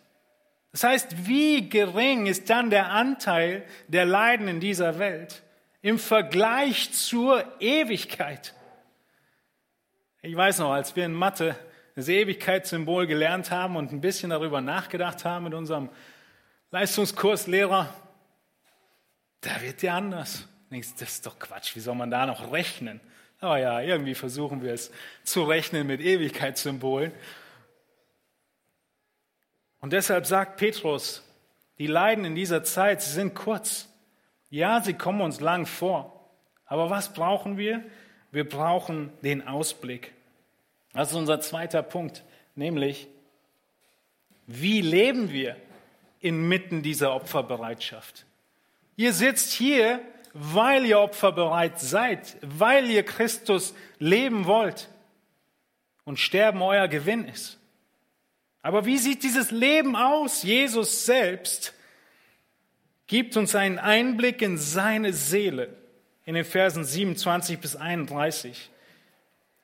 Das heißt, wie gering ist dann der Anteil der Leiden in dieser Welt im Vergleich zur Ewigkeit? Ich weiß noch, als wir in Mathe das Ewigkeitssymbol gelernt haben und ein bisschen darüber nachgedacht haben mit unserem Leistungskurslehrer, da wird dir anders. Denkst, das ist doch Quatsch, wie soll man da noch rechnen? Aber ja, irgendwie versuchen wir es zu rechnen mit Ewigkeitssymbolen. Und deshalb sagt Petrus, die Leiden in dieser Zeit, sie sind kurz. Ja, sie kommen uns lang vor. Aber was brauchen wir? Wir brauchen den Ausblick. Das ist unser zweiter Punkt, nämlich, wie leben wir inmitten dieser Opferbereitschaft? Ihr sitzt hier, weil ihr opferbereit seid, weil ihr Christus leben wollt und Sterben euer Gewinn ist. Aber wie sieht dieses Leben aus? Jesus selbst gibt uns einen Einblick in seine Seele in den Versen 27 bis 31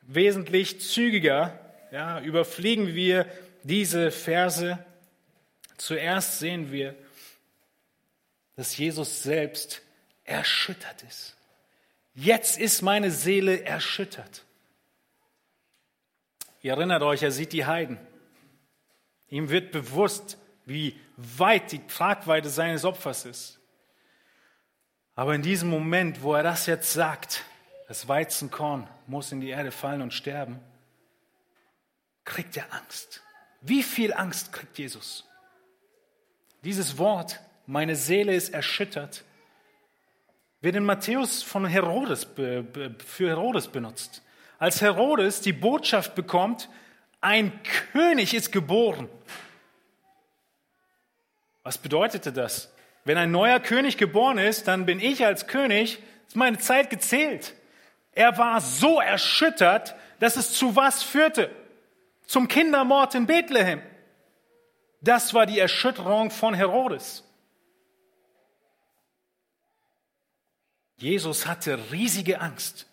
wesentlich zügiger ja, überfliegen wir diese Verse. Zuerst sehen wir, dass Jesus selbst erschüttert ist. Jetzt ist meine Seele erschüttert. Ihr erinnert euch, er sieht die Heiden. Ihm wird bewusst, wie weit die Tragweite seines Opfers ist. Aber in diesem Moment, wo er das jetzt sagt, das Weizenkorn muss in die Erde fallen und sterben, kriegt er Angst. Wie viel Angst kriegt Jesus? Dieses Wort, meine Seele ist erschüttert, wird in Matthäus von Herodes, für Herodes benutzt. Als Herodes die Botschaft bekommt, ein König ist geboren. Was bedeutete das? Wenn ein neuer König geboren ist, dann bin ich als König, ist meine Zeit gezählt. Er war so erschüttert, dass es zu was führte? Zum Kindermord in Bethlehem. Das war die Erschütterung von Herodes. Jesus hatte riesige Angst.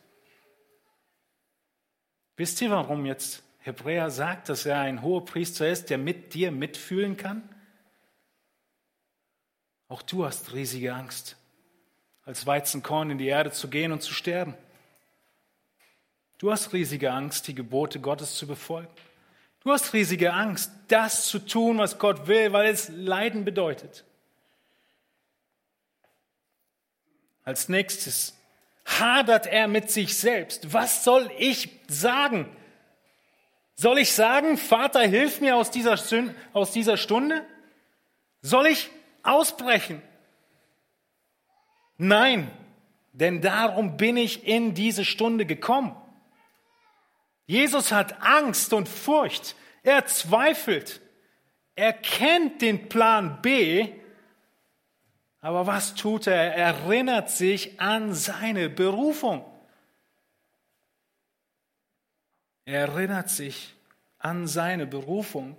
Wisst ihr, warum jetzt Hebräer sagt, dass er ein hoher Priester ist, der mit dir mitfühlen kann? Auch du hast riesige Angst, als Weizenkorn in die Erde zu gehen und zu sterben. Du hast riesige Angst, die Gebote Gottes zu befolgen. Du hast riesige Angst, das zu tun, was Gott will, weil es Leiden bedeutet. Als nächstes hadert er mit sich selbst. Was soll ich sagen? Soll ich sagen, Vater, hilf mir aus dieser, aus dieser Stunde? Soll ich ausbrechen? Nein, denn darum bin ich in diese Stunde gekommen. Jesus hat Angst und Furcht. Er zweifelt. Er kennt den Plan B, aber was tut er? Er erinnert sich an seine Berufung. Er erinnert sich an seine Berufung.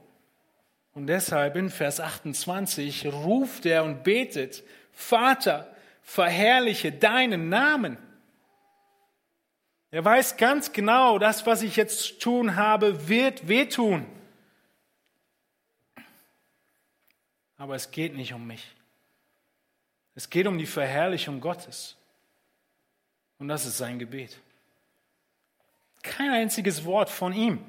Und deshalb in Vers 28 ruft er und betet, Vater, verherrliche deinen Namen. Er weiß ganz genau, das, was ich jetzt zu tun habe, wird wehtun. Aber es geht nicht um mich. Es geht um die Verherrlichung Gottes. Und das ist sein Gebet. Kein einziges Wort von ihm.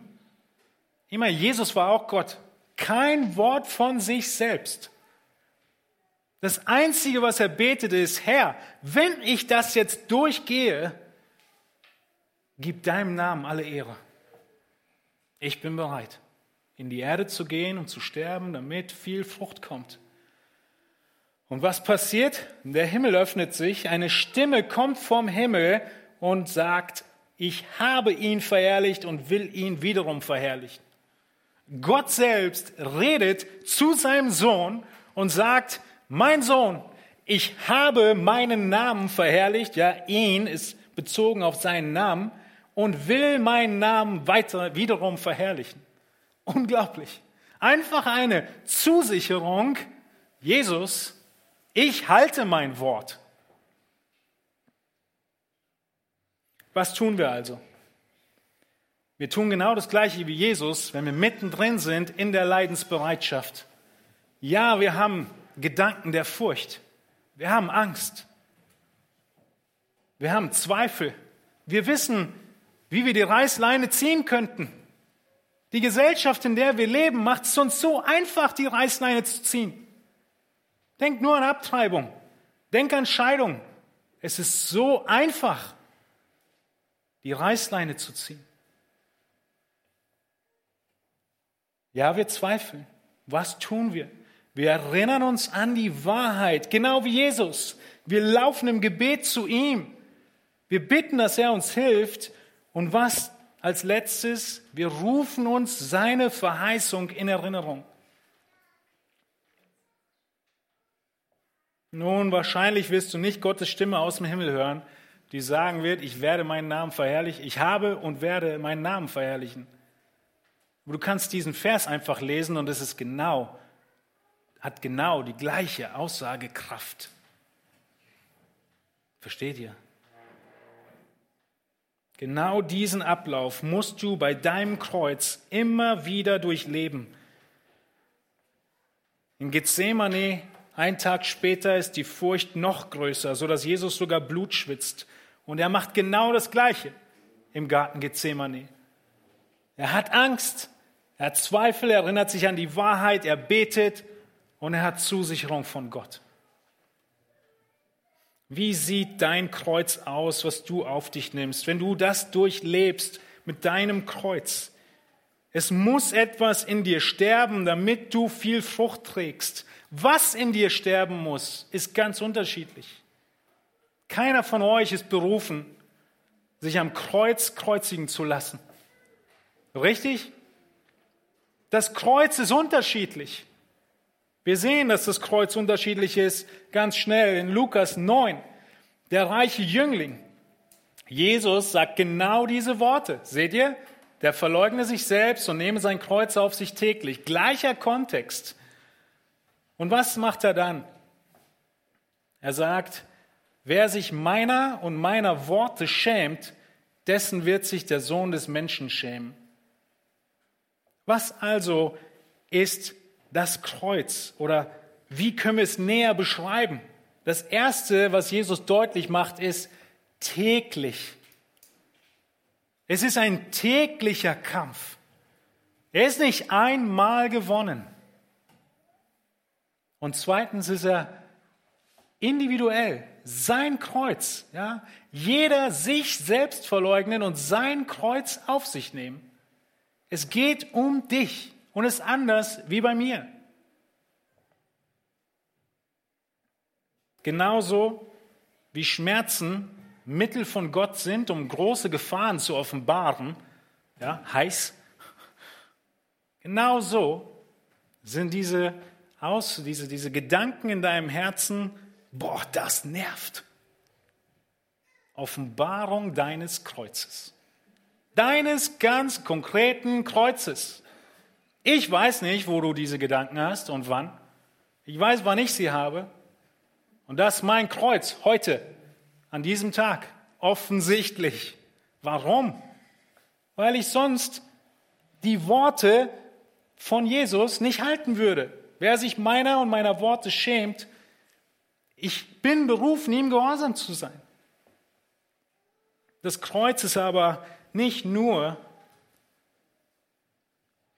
Immer Jesus war auch Gott. Kein Wort von sich selbst. Das Einzige, was er betete, ist, Herr, wenn ich das jetzt durchgehe, gib deinem Namen alle Ehre. Ich bin bereit, in die Erde zu gehen und zu sterben, damit viel Frucht kommt. Und was passiert? Der Himmel öffnet sich, eine Stimme kommt vom Himmel und sagt, ich habe ihn verherrlicht und will ihn wiederum verherrlichen. Gott selbst redet zu seinem Sohn und sagt, mein Sohn, ich habe meinen Namen verherrlicht, ja, ihn ist bezogen auf seinen Namen und will meinen Namen weiter wiederum verherrlichen. Unglaublich. Einfach eine Zusicherung, Jesus, ich halte mein Wort. Was tun wir also? Wir tun genau das Gleiche wie Jesus, wenn wir mittendrin sind in der Leidensbereitschaft. Ja, wir haben Gedanken der Furcht. Wir haben Angst. Wir haben Zweifel. Wir wissen, wie wir die Reißleine ziehen könnten. Die Gesellschaft, in der wir leben, macht es uns so einfach, die Reißleine zu ziehen. Denk nur an Abtreibung. Denk an Scheidung. Es ist so einfach, die Reißleine zu ziehen. Ja, wir zweifeln. Was tun wir? Wir erinnern uns an die Wahrheit, genau wie Jesus. Wir laufen im Gebet zu ihm. Wir bitten, dass er uns hilft. Und was als letztes? Wir rufen uns seine Verheißung in Erinnerung. Nun, wahrscheinlich wirst du nicht Gottes Stimme aus dem Himmel hören, die sagen wird, ich werde meinen Namen verherrlichen, ich habe und werde meinen Namen verherrlichen. Aber du kannst diesen Vers einfach lesen und es ist genau, hat genau die gleiche Aussagekraft. Versteht ihr? Genau diesen Ablauf musst du bei deinem Kreuz immer wieder durchleben. In Gethsemane, ein Tag später, ist die Furcht noch größer, sodass Jesus sogar Blut schwitzt. Und er macht genau das Gleiche im Garten Gethsemane. Er hat Angst, er hat Zweifel, er erinnert sich an die Wahrheit, er betet und er hat Zusicherung von Gott. Wie sieht dein Kreuz aus, was du auf dich nimmst, wenn du das durchlebst mit deinem Kreuz? Es muss etwas in dir sterben, damit du viel Frucht trägst. Was in dir sterben muss, ist ganz unterschiedlich. Keiner von euch ist berufen, sich am Kreuz kreuzigen zu lassen. Richtig? Das Kreuz ist unterschiedlich. Wir sehen, dass das Kreuz unterschiedlich ist, ganz schnell in Lukas 9. Der reiche Jüngling. Jesus sagt genau diese Worte. Seht ihr? Der verleugne sich selbst und nehme sein Kreuz auf sich täglich. Gleicher Kontext. Und was macht er dann? Er sagt, wer sich meiner und meiner Worte schämt, dessen wird sich der Sohn des Menschen schämen. Was also ist das Kreuz oder wie können wir es näher beschreiben? Das Erste, was Jesus deutlich macht, ist täglich. Es ist ein täglicher Kampf. Er ist nicht einmal gewonnen. Und zweitens ist er individuell. Sein Kreuz, ja. Jeder sich selbst verleugnen und sein Kreuz auf sich nehmen. Es geht um dich und ist anders wie bei mir. Genauso wie Schmerzen Mittel von Gott sind, um große Gefahren zu offenbaren, ja, heiß. Genau so sind diese, Aus, diese, diese Gedanken in deinem Herzen, boah, das nervt. Offenbarung deines Kreuzes. Deines ganz konkreten Kreuzes. Ich weiß nicht, wo du diese Gedanken hast und wann. Ich weiß, wann ich sie habe. Und das ist mein Kreuz heute, an diesem Tag. Offensichtlich. Warum? Weil ich sonst die Worte von Jesus nicht halten würde. Wer sich meiner und meiner Worte schämt, ich bin berufen, ihm gehorsam zu sein. Das Kreuz ist aber nicht nur,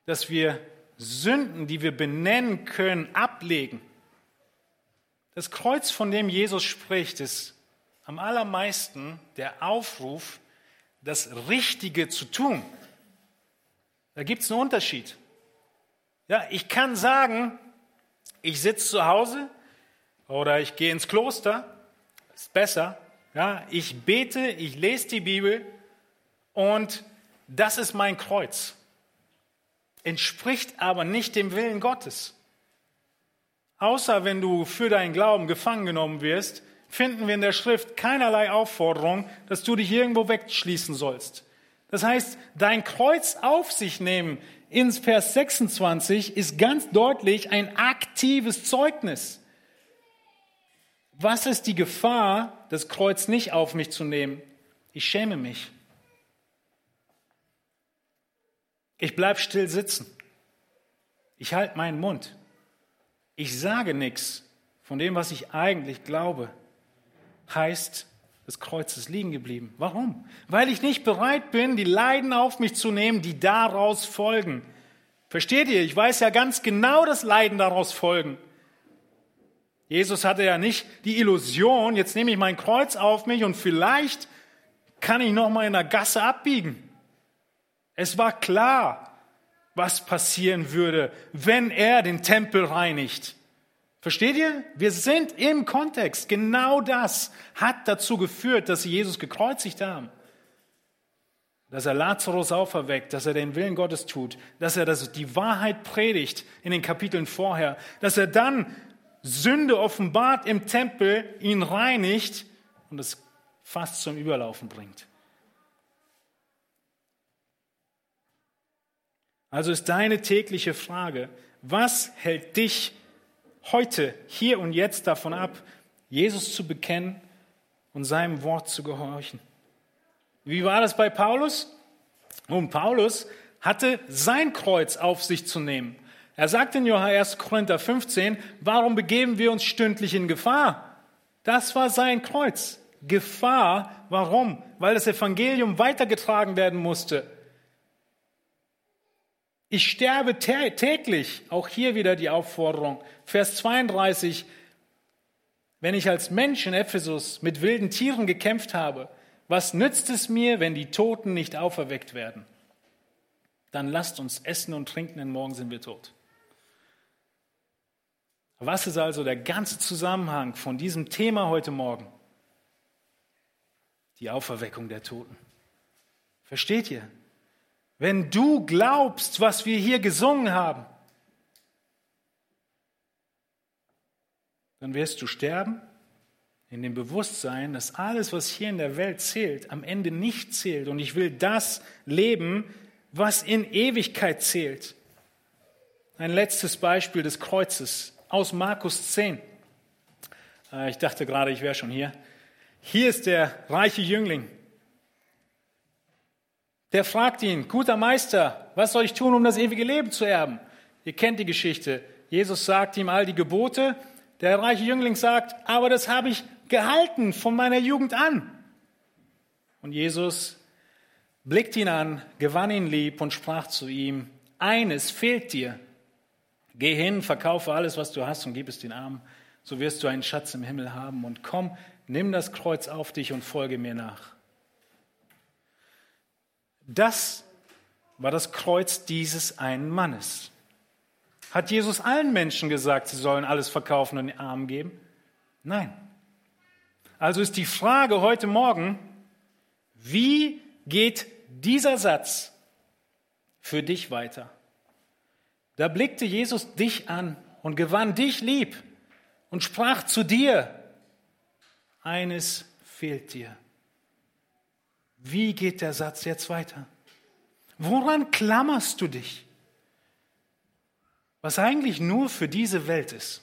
dass wir Sünden, die wir benennen können, ablegen. Das Kreuz, von dem Jesus spricht, ist am allermeisten der Aufruf, das Richtige zu tun. Da gibt es einen Unterschied. Ja, ich kann sagen, ich sitze zu Hause oder ich gehe ins Kloster, ist besser. Ja, ich bete, ich lese die Bibel und das ist mein Kreuz. Entspricht aber nicht dem Willen Gottes. Außer wenn du für deinen Glauben gefangen genommen wirst, finden wir in der Schrift keinerlei Aufforderung, dass du dich irgendwo wegschließen sollst. Das heißt, dein Kreuz auf sich nehmen ins Vers 26 ist ganz deutlich ein aktives Zeugnis. Was ist die Gefahr, das Kreuz nicht auf mich zu nehmen? Ich schäme mich. Ich bleibe still sitzen. Ich halte meinen Mund. Ich sage nichts von dem, was ich eigentlich glaube. Heißt, das Kreuz ist liegen geblieben. Warum? Weil ich nicht bereit bin, die Leiden auf mich zu nehmen, die daraus folgen. Versteht ihr? Ich weiß ja ganz genau, dass Leiden daraus folgen. Jesus hatte ja nicht die Illusion, jetzt nehme ich mein Kreuz auf mich und vielleicht kann ich noch mal in der Gasse abbiegen. Es war klar, was passieren würde, wenn er den Tempel reinigt. Versteht ihr? Wir sind im Kontext. Genau das hat dazu geführt, dass sie Jesus gekreuzigt haben. Dass er Lazarus auferweckt, dass er den Willen Gottes tut, dass er das, die Wahrheit predigt in den Kapiteln vorher, dass er dann Sünde offenbart im Tempel, ihn reinigt und es fast zum Überlaufen bringt. Also ist deine tägliche Frage, was hält dich heute, hier und jetzt davon ab, Jesus zu bekennen und seinem Wort zu gehorchen. Wie war das bei Paulus? Und Paulus hatte sein Kreuz auf sich zu nehmen. Er sagt in 1. Korinther 15, warum begeben wir uns stündlich in Gefahr? Das war sein Kreuz. Gefahr, warum? Weil das Evangelium weitergetragen werden musste. Ich sterbe täglich, auch hier wieder die Aufforderung. Vers 32, wenn ich als Mensch in Ephesus mit wilden Tieren gekämpft habe, was nützt es mir, wenn die Toten nicht auferweckt werden? Dann lasst uns essen und trinken, denn morgen sind wir tot. Was ist also der ganze Zusammenhang von diesem Thema heute Morgen? Die Auferweckung der Toten. Versteht ihr? Wenn du glaubst, was wir hier gesungen haben, dann wirst du sterben in dem Bewusstsein, dass alles, was hier in der Welt zählt, am Ende nicht zählt. Und ich will das leben, was in Ewigkeit zählt. Ein letztes Beispiel des Kreuzes aus Markus 10. Äh, ich dachte gerade, ich wäre schon hier. Hier ist der reiche Jüngling, der fragt ihn, guter Meister, was soll ich tun, um das ewige Leben zu erben? Ihr kennt die Geschichte. Jesus sagt ihm all die Gebote. Der reiche Jüngling sagt, aber das habe ich gehalten von meiner Jugend an. Und Jesus blickte ihn an, gewann ihn lieb und sprach zu ihm, eines fehlt dir. Geh hin, verkaufe alles, was du hast und gib es den Armen, so wirst du einen Schatz im Himmel haben. Und komm, nimm das Kreuz auf dich und folge mir nach. Das war das Kreuz dieses einen Mannes. Hat Jesus allen Menschen gesagt, sie sollen alles verkaufen und den Armen geben? Nein. Also ist die Frage heute Morgen, wie geht dieser Satz für dich weiter? Da blickte Jesus dich an und gewann dich lieb und sprach zu dir, eines fehlt dir. Wie geht der Satz jetzt weiter? Woran klammerst du dich? Was eigentlich nur für diese Welt ist,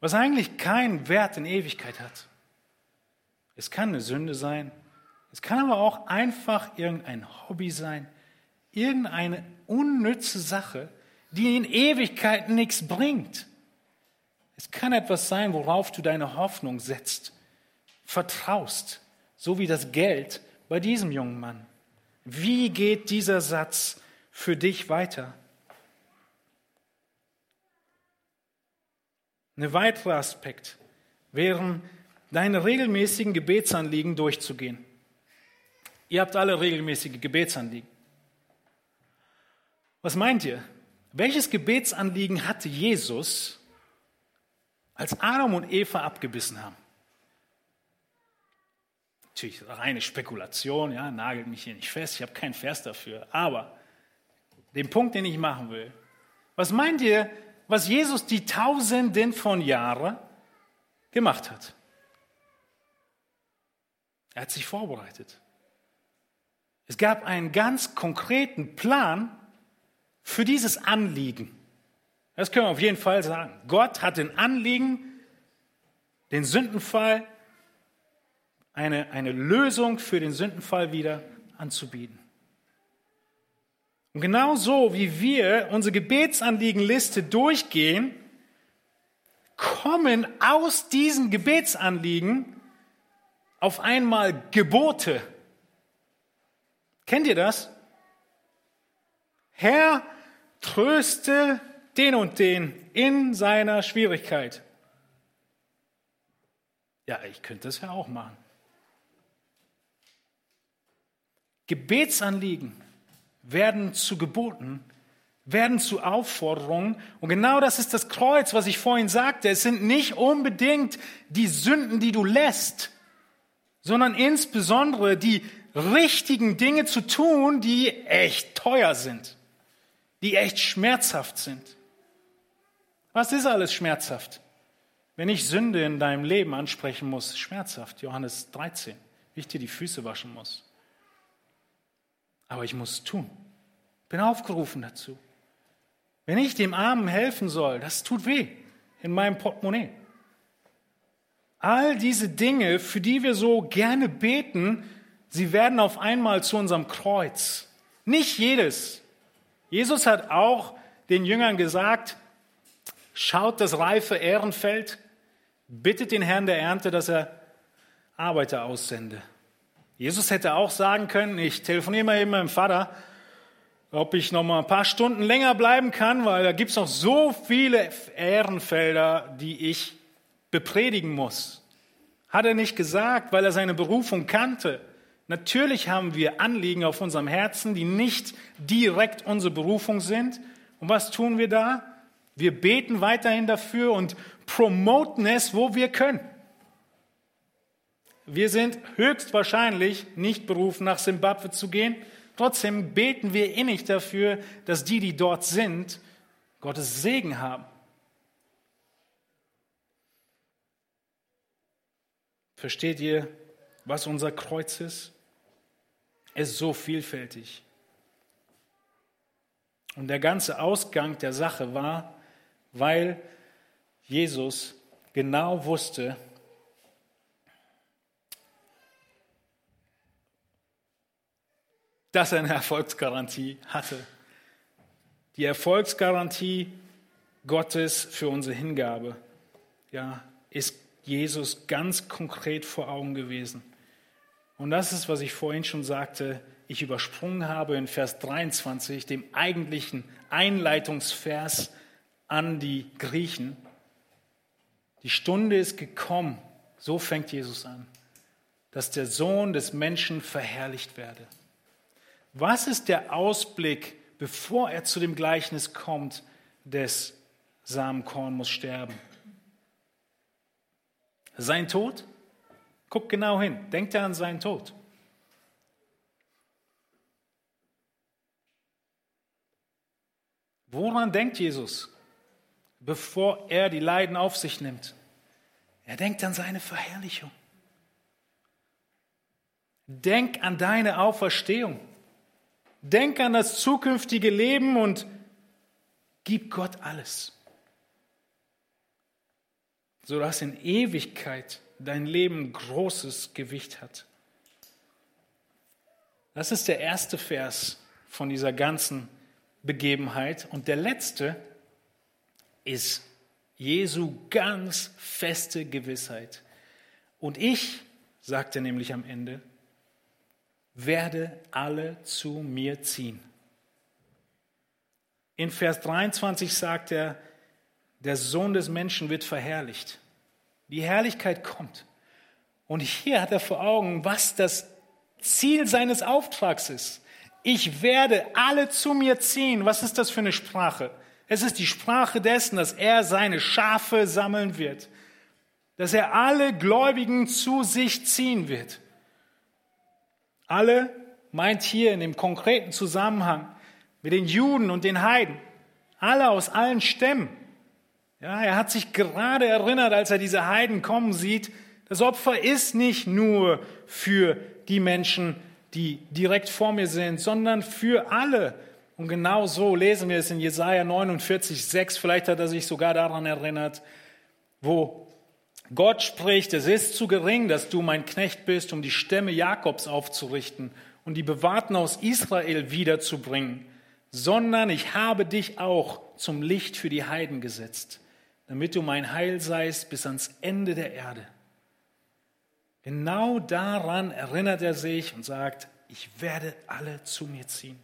was eigentlich keinen Wert in Ewigkeit hat. Es kann eine Sünde sein, es kann aber auch einfach irgendein Hobby sein, irgendeine unnütze Sache, die in Ewigkeit nichts bringt. Es kann etwas sein, worauf du deine Hoffnung setzt, vertraust, so wie das Geld bei diesem jungen Mann. Wie geht dieser Satz für dich weiter? Ein weiterer Aspekt wären deine regelmäßigen Gebetsanliegen durchzugehen. Ihr habt alle regelmäßige Gebetsanliegen. Was meint ihr? Welches Gebetsanliegen hatte Jesus, als Adam und Eva abgebissen haben? Natürlich reine Spekulation, ja, nagelt mich hier nicht fest, ich habe keinen Vers dafür. Aber den Punkt, den ich machen will, was meint ihr, was Jesus die Tausenden von Jahren gemacht hat? Er hat sich vorbereitet. Es gab einen ganz konkreten Plan für dieses Anliegen. Das können wir auf jeden Fall sagen. Gott hat den Anliegen, den Sündenfall, eine, eine Lösung für den Sündenfall wieder anzubieten. Und genau so, wie wir unsere Gebetsanliegenliste durchgehen, kommen aus diesen Gebetsanliegen auf einmal Gebote Kennt ihr das? Herr, tröste den und den in seiner Schwierigkeit. Ja, ich könnte das ja auch machen. Gebetsanliegen werden zu Geboten, werden zu Aufforderungen. Und genau das ist das Kreuz, was ich vorhin sagte. Es sind nicht unbedingt die Sünden, die du lässt, sondern insbesondere die richtigen Dinge zu tun, die echt teuer sind, die echt schmerzhaft sind. Was ist alles schmerzhaft? Wenn ich Sünde in deinem Leben ansprechen muss, schmerzhaft. Johannes 13, wie ich dir die Füße waschen muss. Aber ich muss es tun. Bin aufgerufen dazu. Wenn ich dem Armen helfen soll, das tut weh in meinem Portemonnaie. All diese Dinge, für die wir so gerne beten, sie werden auf einmal zu unserem Kreuz. Nicht jedes. Jesus hat auch den Jüngern gesagt, schaut das reife Ehrenfeld, bittet den Herrn der Ernte, dass er Arbeiter aussende. Jesus hätte auch sagen können, ich telefoniere mal eben meinem Vater, ob ich noch mal ein paar Stunden länger bleiben kann, weil da gibt es noch so viele Ehrenfelder, die ich bepredigen muss. Hat er nicht gesagt, weil er seine Berufung kannte. Natürlich haben wir Anliegen auf unserem Herzen, die nicht direkt unsere Berufung sind. Und was tun wir da? Wir beten weiterhin dafür und promoten es, wo wir können. Wir sind höchstwahrscheinlich nicht berufen, nach Simbabwe zu gehen. Trotzdem beten wir innig dafür, dass die, die dort sind, Gottes Segen haben. Versteht ihr, was unser Kreuz ist? Es ist so vielfältig. Und der ganze Ausgang der Sache war, weil Jesus genau wusste, dass er eine Erfolgsgarantie hatte. Die Erfolgsgarantie Gottes für unsere Hingabe ja, ist Jesus ganz konkret vor Augen gewesen. Und das ist, was ich vorhin schon sagte, ich übersprungen habe in Vers 23, dem eigentlichen Einleitungsvers an die Griechen. Die Stunde ist gekommen, so fängt Jesus an, dass der Sohn des Menschen verherrlicht werde. Was ist der Ausblick, bevor er zu dem Gleichnis kommt, des Samenkorn muss sterben? Sein Tod? Guck genau hin. Denkt er an seinen Tod? Woran denkt Jesus, bevor er die Leiden auf sich nimmt? Er denkt an seine Verherrlichung. Denk an deine Auferstehung. Denk an das zukünftige Leben und gib Gott alles, sodass in Ewigkeit dein Leben großes Gewicht hat. Das ist der erste Vers von dieser ganzen Begebenheit. Und der letzte ist Jesu ganz feste Gewissheit. Und ich, sagt er nämlich am Ende, werde alle zu mir ziehen. In Vers 23 sagt er, der Sohn des Menschen wird verherrlicht. Die Herrlichkeit kommt. Und hier hat er vor Augen, was das Ziel seines Auftrags ist. Ich werde alle zu mir ziehen. Was ist das für eine Sprache? Es ist die Sprache dessen, dass er seine Schafe sammeln wird. Dass er alle Gläubigen zu sich ziehen wird. Alle meint hier in dem konkreten Zusammenhang mit den Juden und den Heiden. Alle aus allen Stämmen. Ja, er hat sich gerade erinnert, als er diese Heiden kommen sieht. Das Opfer ist nicht nur für die Menschen, die direkt vor mir sind, sondern für alle. Und genau so lesen wir es in Jesaja 49, 6. Vielleicht hat er sich sogar daran erinnert, wo Gott spricht, es ist zu gering, dass du mein Knecht bist, um die Stämme Jakobs aufzurichten und die Bewahrten aus Israel wiederzubringen, sondern ich habe dich auch zum Licht für die Heiden gesetzt, damit du mein Heil seist bis ans Ende der Erde. Genau daran erinnert er sich und sagt, ich werde alle zu mir ziehen.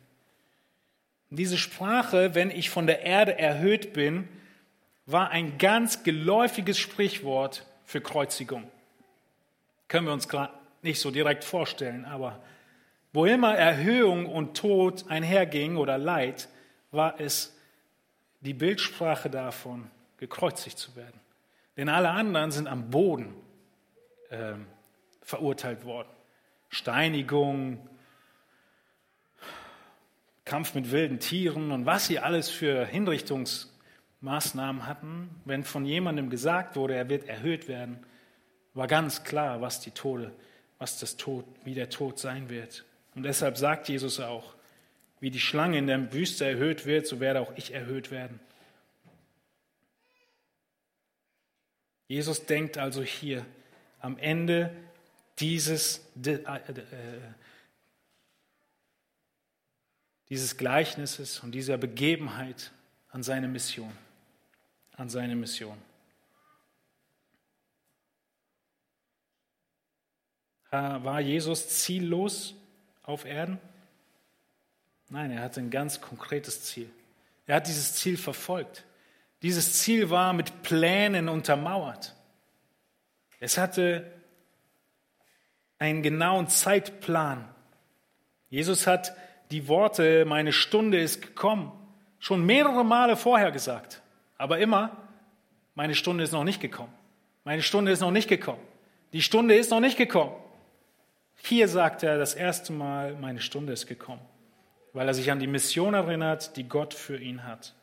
Und diese Sprache, wenn ich von der Erde erhöht bin, war ein ganz geläufiges Sprichwort für Kreuzigung. Können wir uns gerade nicht so direkt vorstellen, aber wo immer Erhöhung und Tod einherging oder Leid, war es die Bildsprache davon, gekreuzigt zu werden. Denn alle anderen sind am Boden äh, verurteilt worden. Steinigung, Kampf mit wilden Tieren und was sie alles für Hinrichtungs Maßnahmen hatten, wenn von jemandem gesagt wurde, er wird erhöht werden, war ganz klar, was die Tode, was das Tod, wie der Tod sein wird. Und deshalb sagt Jesus auch, wie die Schlange in der Wüste erhöht wird, so werde auch ich erhöht werden. Jesus denkt also hier am Ende dieses, äh, dieses Gleichnisses und dieser Begebenheit an seine Mission an seine Mission. War Jesus ziellos auf Erden? Nein, er hatte ein ganz konkretes Ziel. Er hat dieses Ziel verfolgt. Dieses Ziel war mit Plänen untermauert. Es hatte einen genauen Zeitplan. Jesus hat die Worte, meine Stunde ist gekommen, schon mehrere Male vorher gesagt. Aber immer, meine Stunde ist noch nicht gekommen. Meine Stunde ist noch nicht gekommen. Die Stunde ist noch nicht gekommen. Hier sagt er das erste Mal, meine Stunde ist gekommen, weil er sich an die Mission erinnert, die Gott für ihn hat.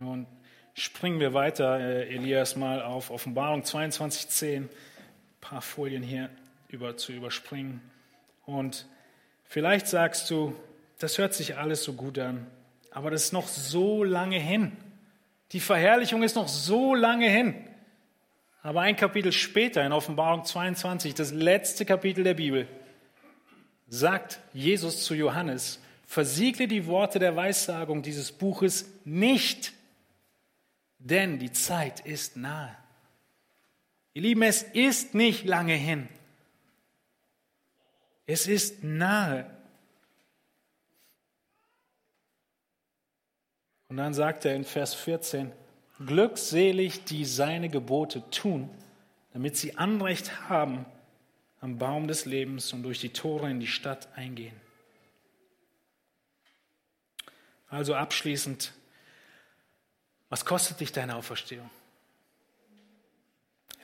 Nun springen wir weiter, äh, Elias, mal auf Offenbarung 22.10, ein paar Folien hier über, zu überspringen. Und vielleicht sagst du, das hört sich alles so gut an, aber das ist noch so lange hin. Die Verherrlichung ist noch so lange hin. Aber ein Kapitel später, in Offenbarung 22, das letzte Kapitel der Bibel, sagt Jesus zu Johannes, versiegle die Worte der Weissagung dieses Buches nicht, denn die Zeit ist nahe. Ihr Lieben, es ist nicht lange hin. Es ist nahe. Und dann sagt er in Vers 14, glückselig, die seine Gebote tun, damit sie Anrecht haben am Baum des Lebens und durch die Tore in die Stadt eingehen. Also abschließend, was kostet dich deine Auferstehung?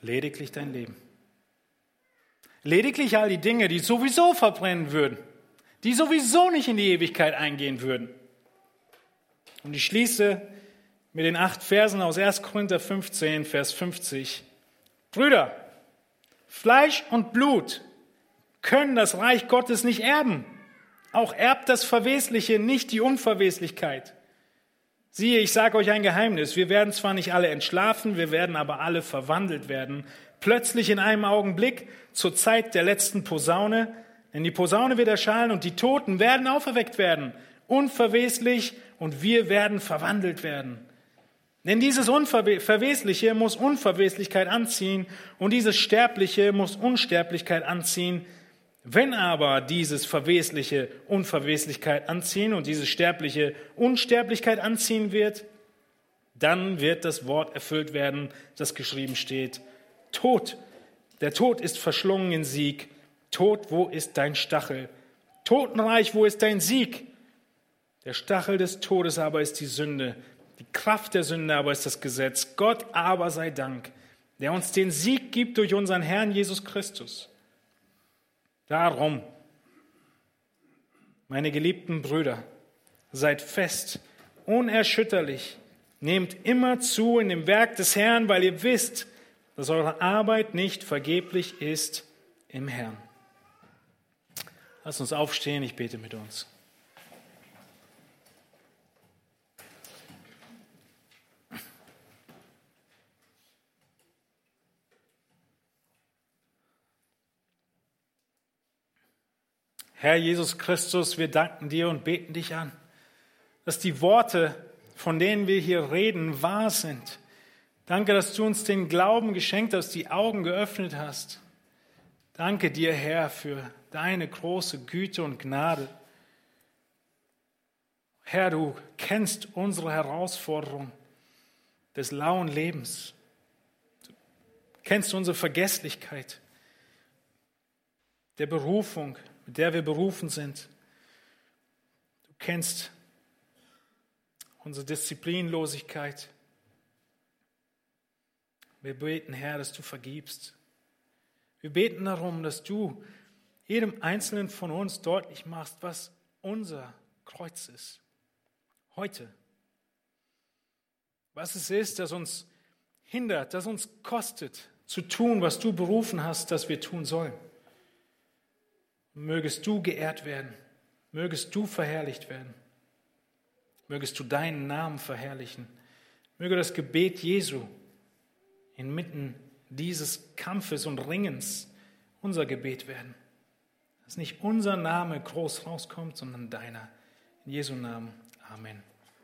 Lediglich dein Leben. Lediglich all die Dinge, die sowieso verbrennen würden, die sowieso nicht in die Ewigkeit eingehen würden. Und ich schließe mit den acht Versen aus 1. Korinther 15, Vers 50. Brüder, Fleisch und Blut können das Reich Gottes nicht erben. Auch erbt das Verwesliche nicht die Unverweslichkeit. Siehe, ich sage euch ein Geheimnis. Wir werden zwar nicht alle entschlafen, wir werden aber alle verwandelt werden. Plötzlich in einem Augenblick zur Zeit der letzten Posaune. Denn die Posaune wird erschallen und die Toten werden auferweckt werden. Unverweslich und wir werden verwandelt werden. Denn dieses Unverwesliche muss Unverweslichkeit anziehen und dieses Sterbliche muss Unsterblichkeit anziehen. Wenn aber dieses Verwesliche Unverweslichkeit anziehen und dieses Sterbliche Unsterblichkeit anziehen wird, dann wird das Wort erfüllt werden, das geschrieben steht. Tod, der Tod ist verschlungen in Sieg. Tod, wo ist dein Stachel? Totenreich, wo ist dein Sieg? Der Stachel des Todes aber ist die Sünde. Die Kraft der Sünde aber ist das Gesetz. Gott aber sei Dank, der uns den Sieg gibt durch unseren Herrn Jesus Christus. Darum, meine geliebten Brüder, seid fest, unerschütterlich, nehmt immer zu in dem Werk des Herrn, weil ihr wisst, dass eure Arbeit nicht vergeblich ist im Herrn. Lasst uns aufstehen, ich bete mit uns. Herr Jesus Christus, wir danken dir und beten dich an, dass die Worte, von denen wir hier reden, wahr sind. Danke, dass du uns den Glauben geschenkt hast, die Augen geöffnet hast. Danke dir, Herr, für deine große Güte und Gnade. Herr, du kennst unsere Herausforderung des lauen Lebens. Du kennst unsere Vergesslichkeit der Berufung, mit der wir berufen sind. Du kennst unsere Disziplinlosigkeit. Wir beten, Herr, dass du vergibst. Wir beten darum, dass du jedem Einzelnen von uns deutlich machst, was unser Kreuz ist. Heute. Was es ist, das uns hindert, das uns kostet, zu tun, was du berufen hast, dass wir tun sollen. Mögest du geehrt werden. Mögest du verherrlicht werden. Mögest du deinen Namen verherrlichen. Möge das Gebet Jesu inmitten dieses Kampfes und Ringens unser Gebet werden. Dass nicht unser Name groß rauskommt, sondern deiner. In Jesu Namen. Amen.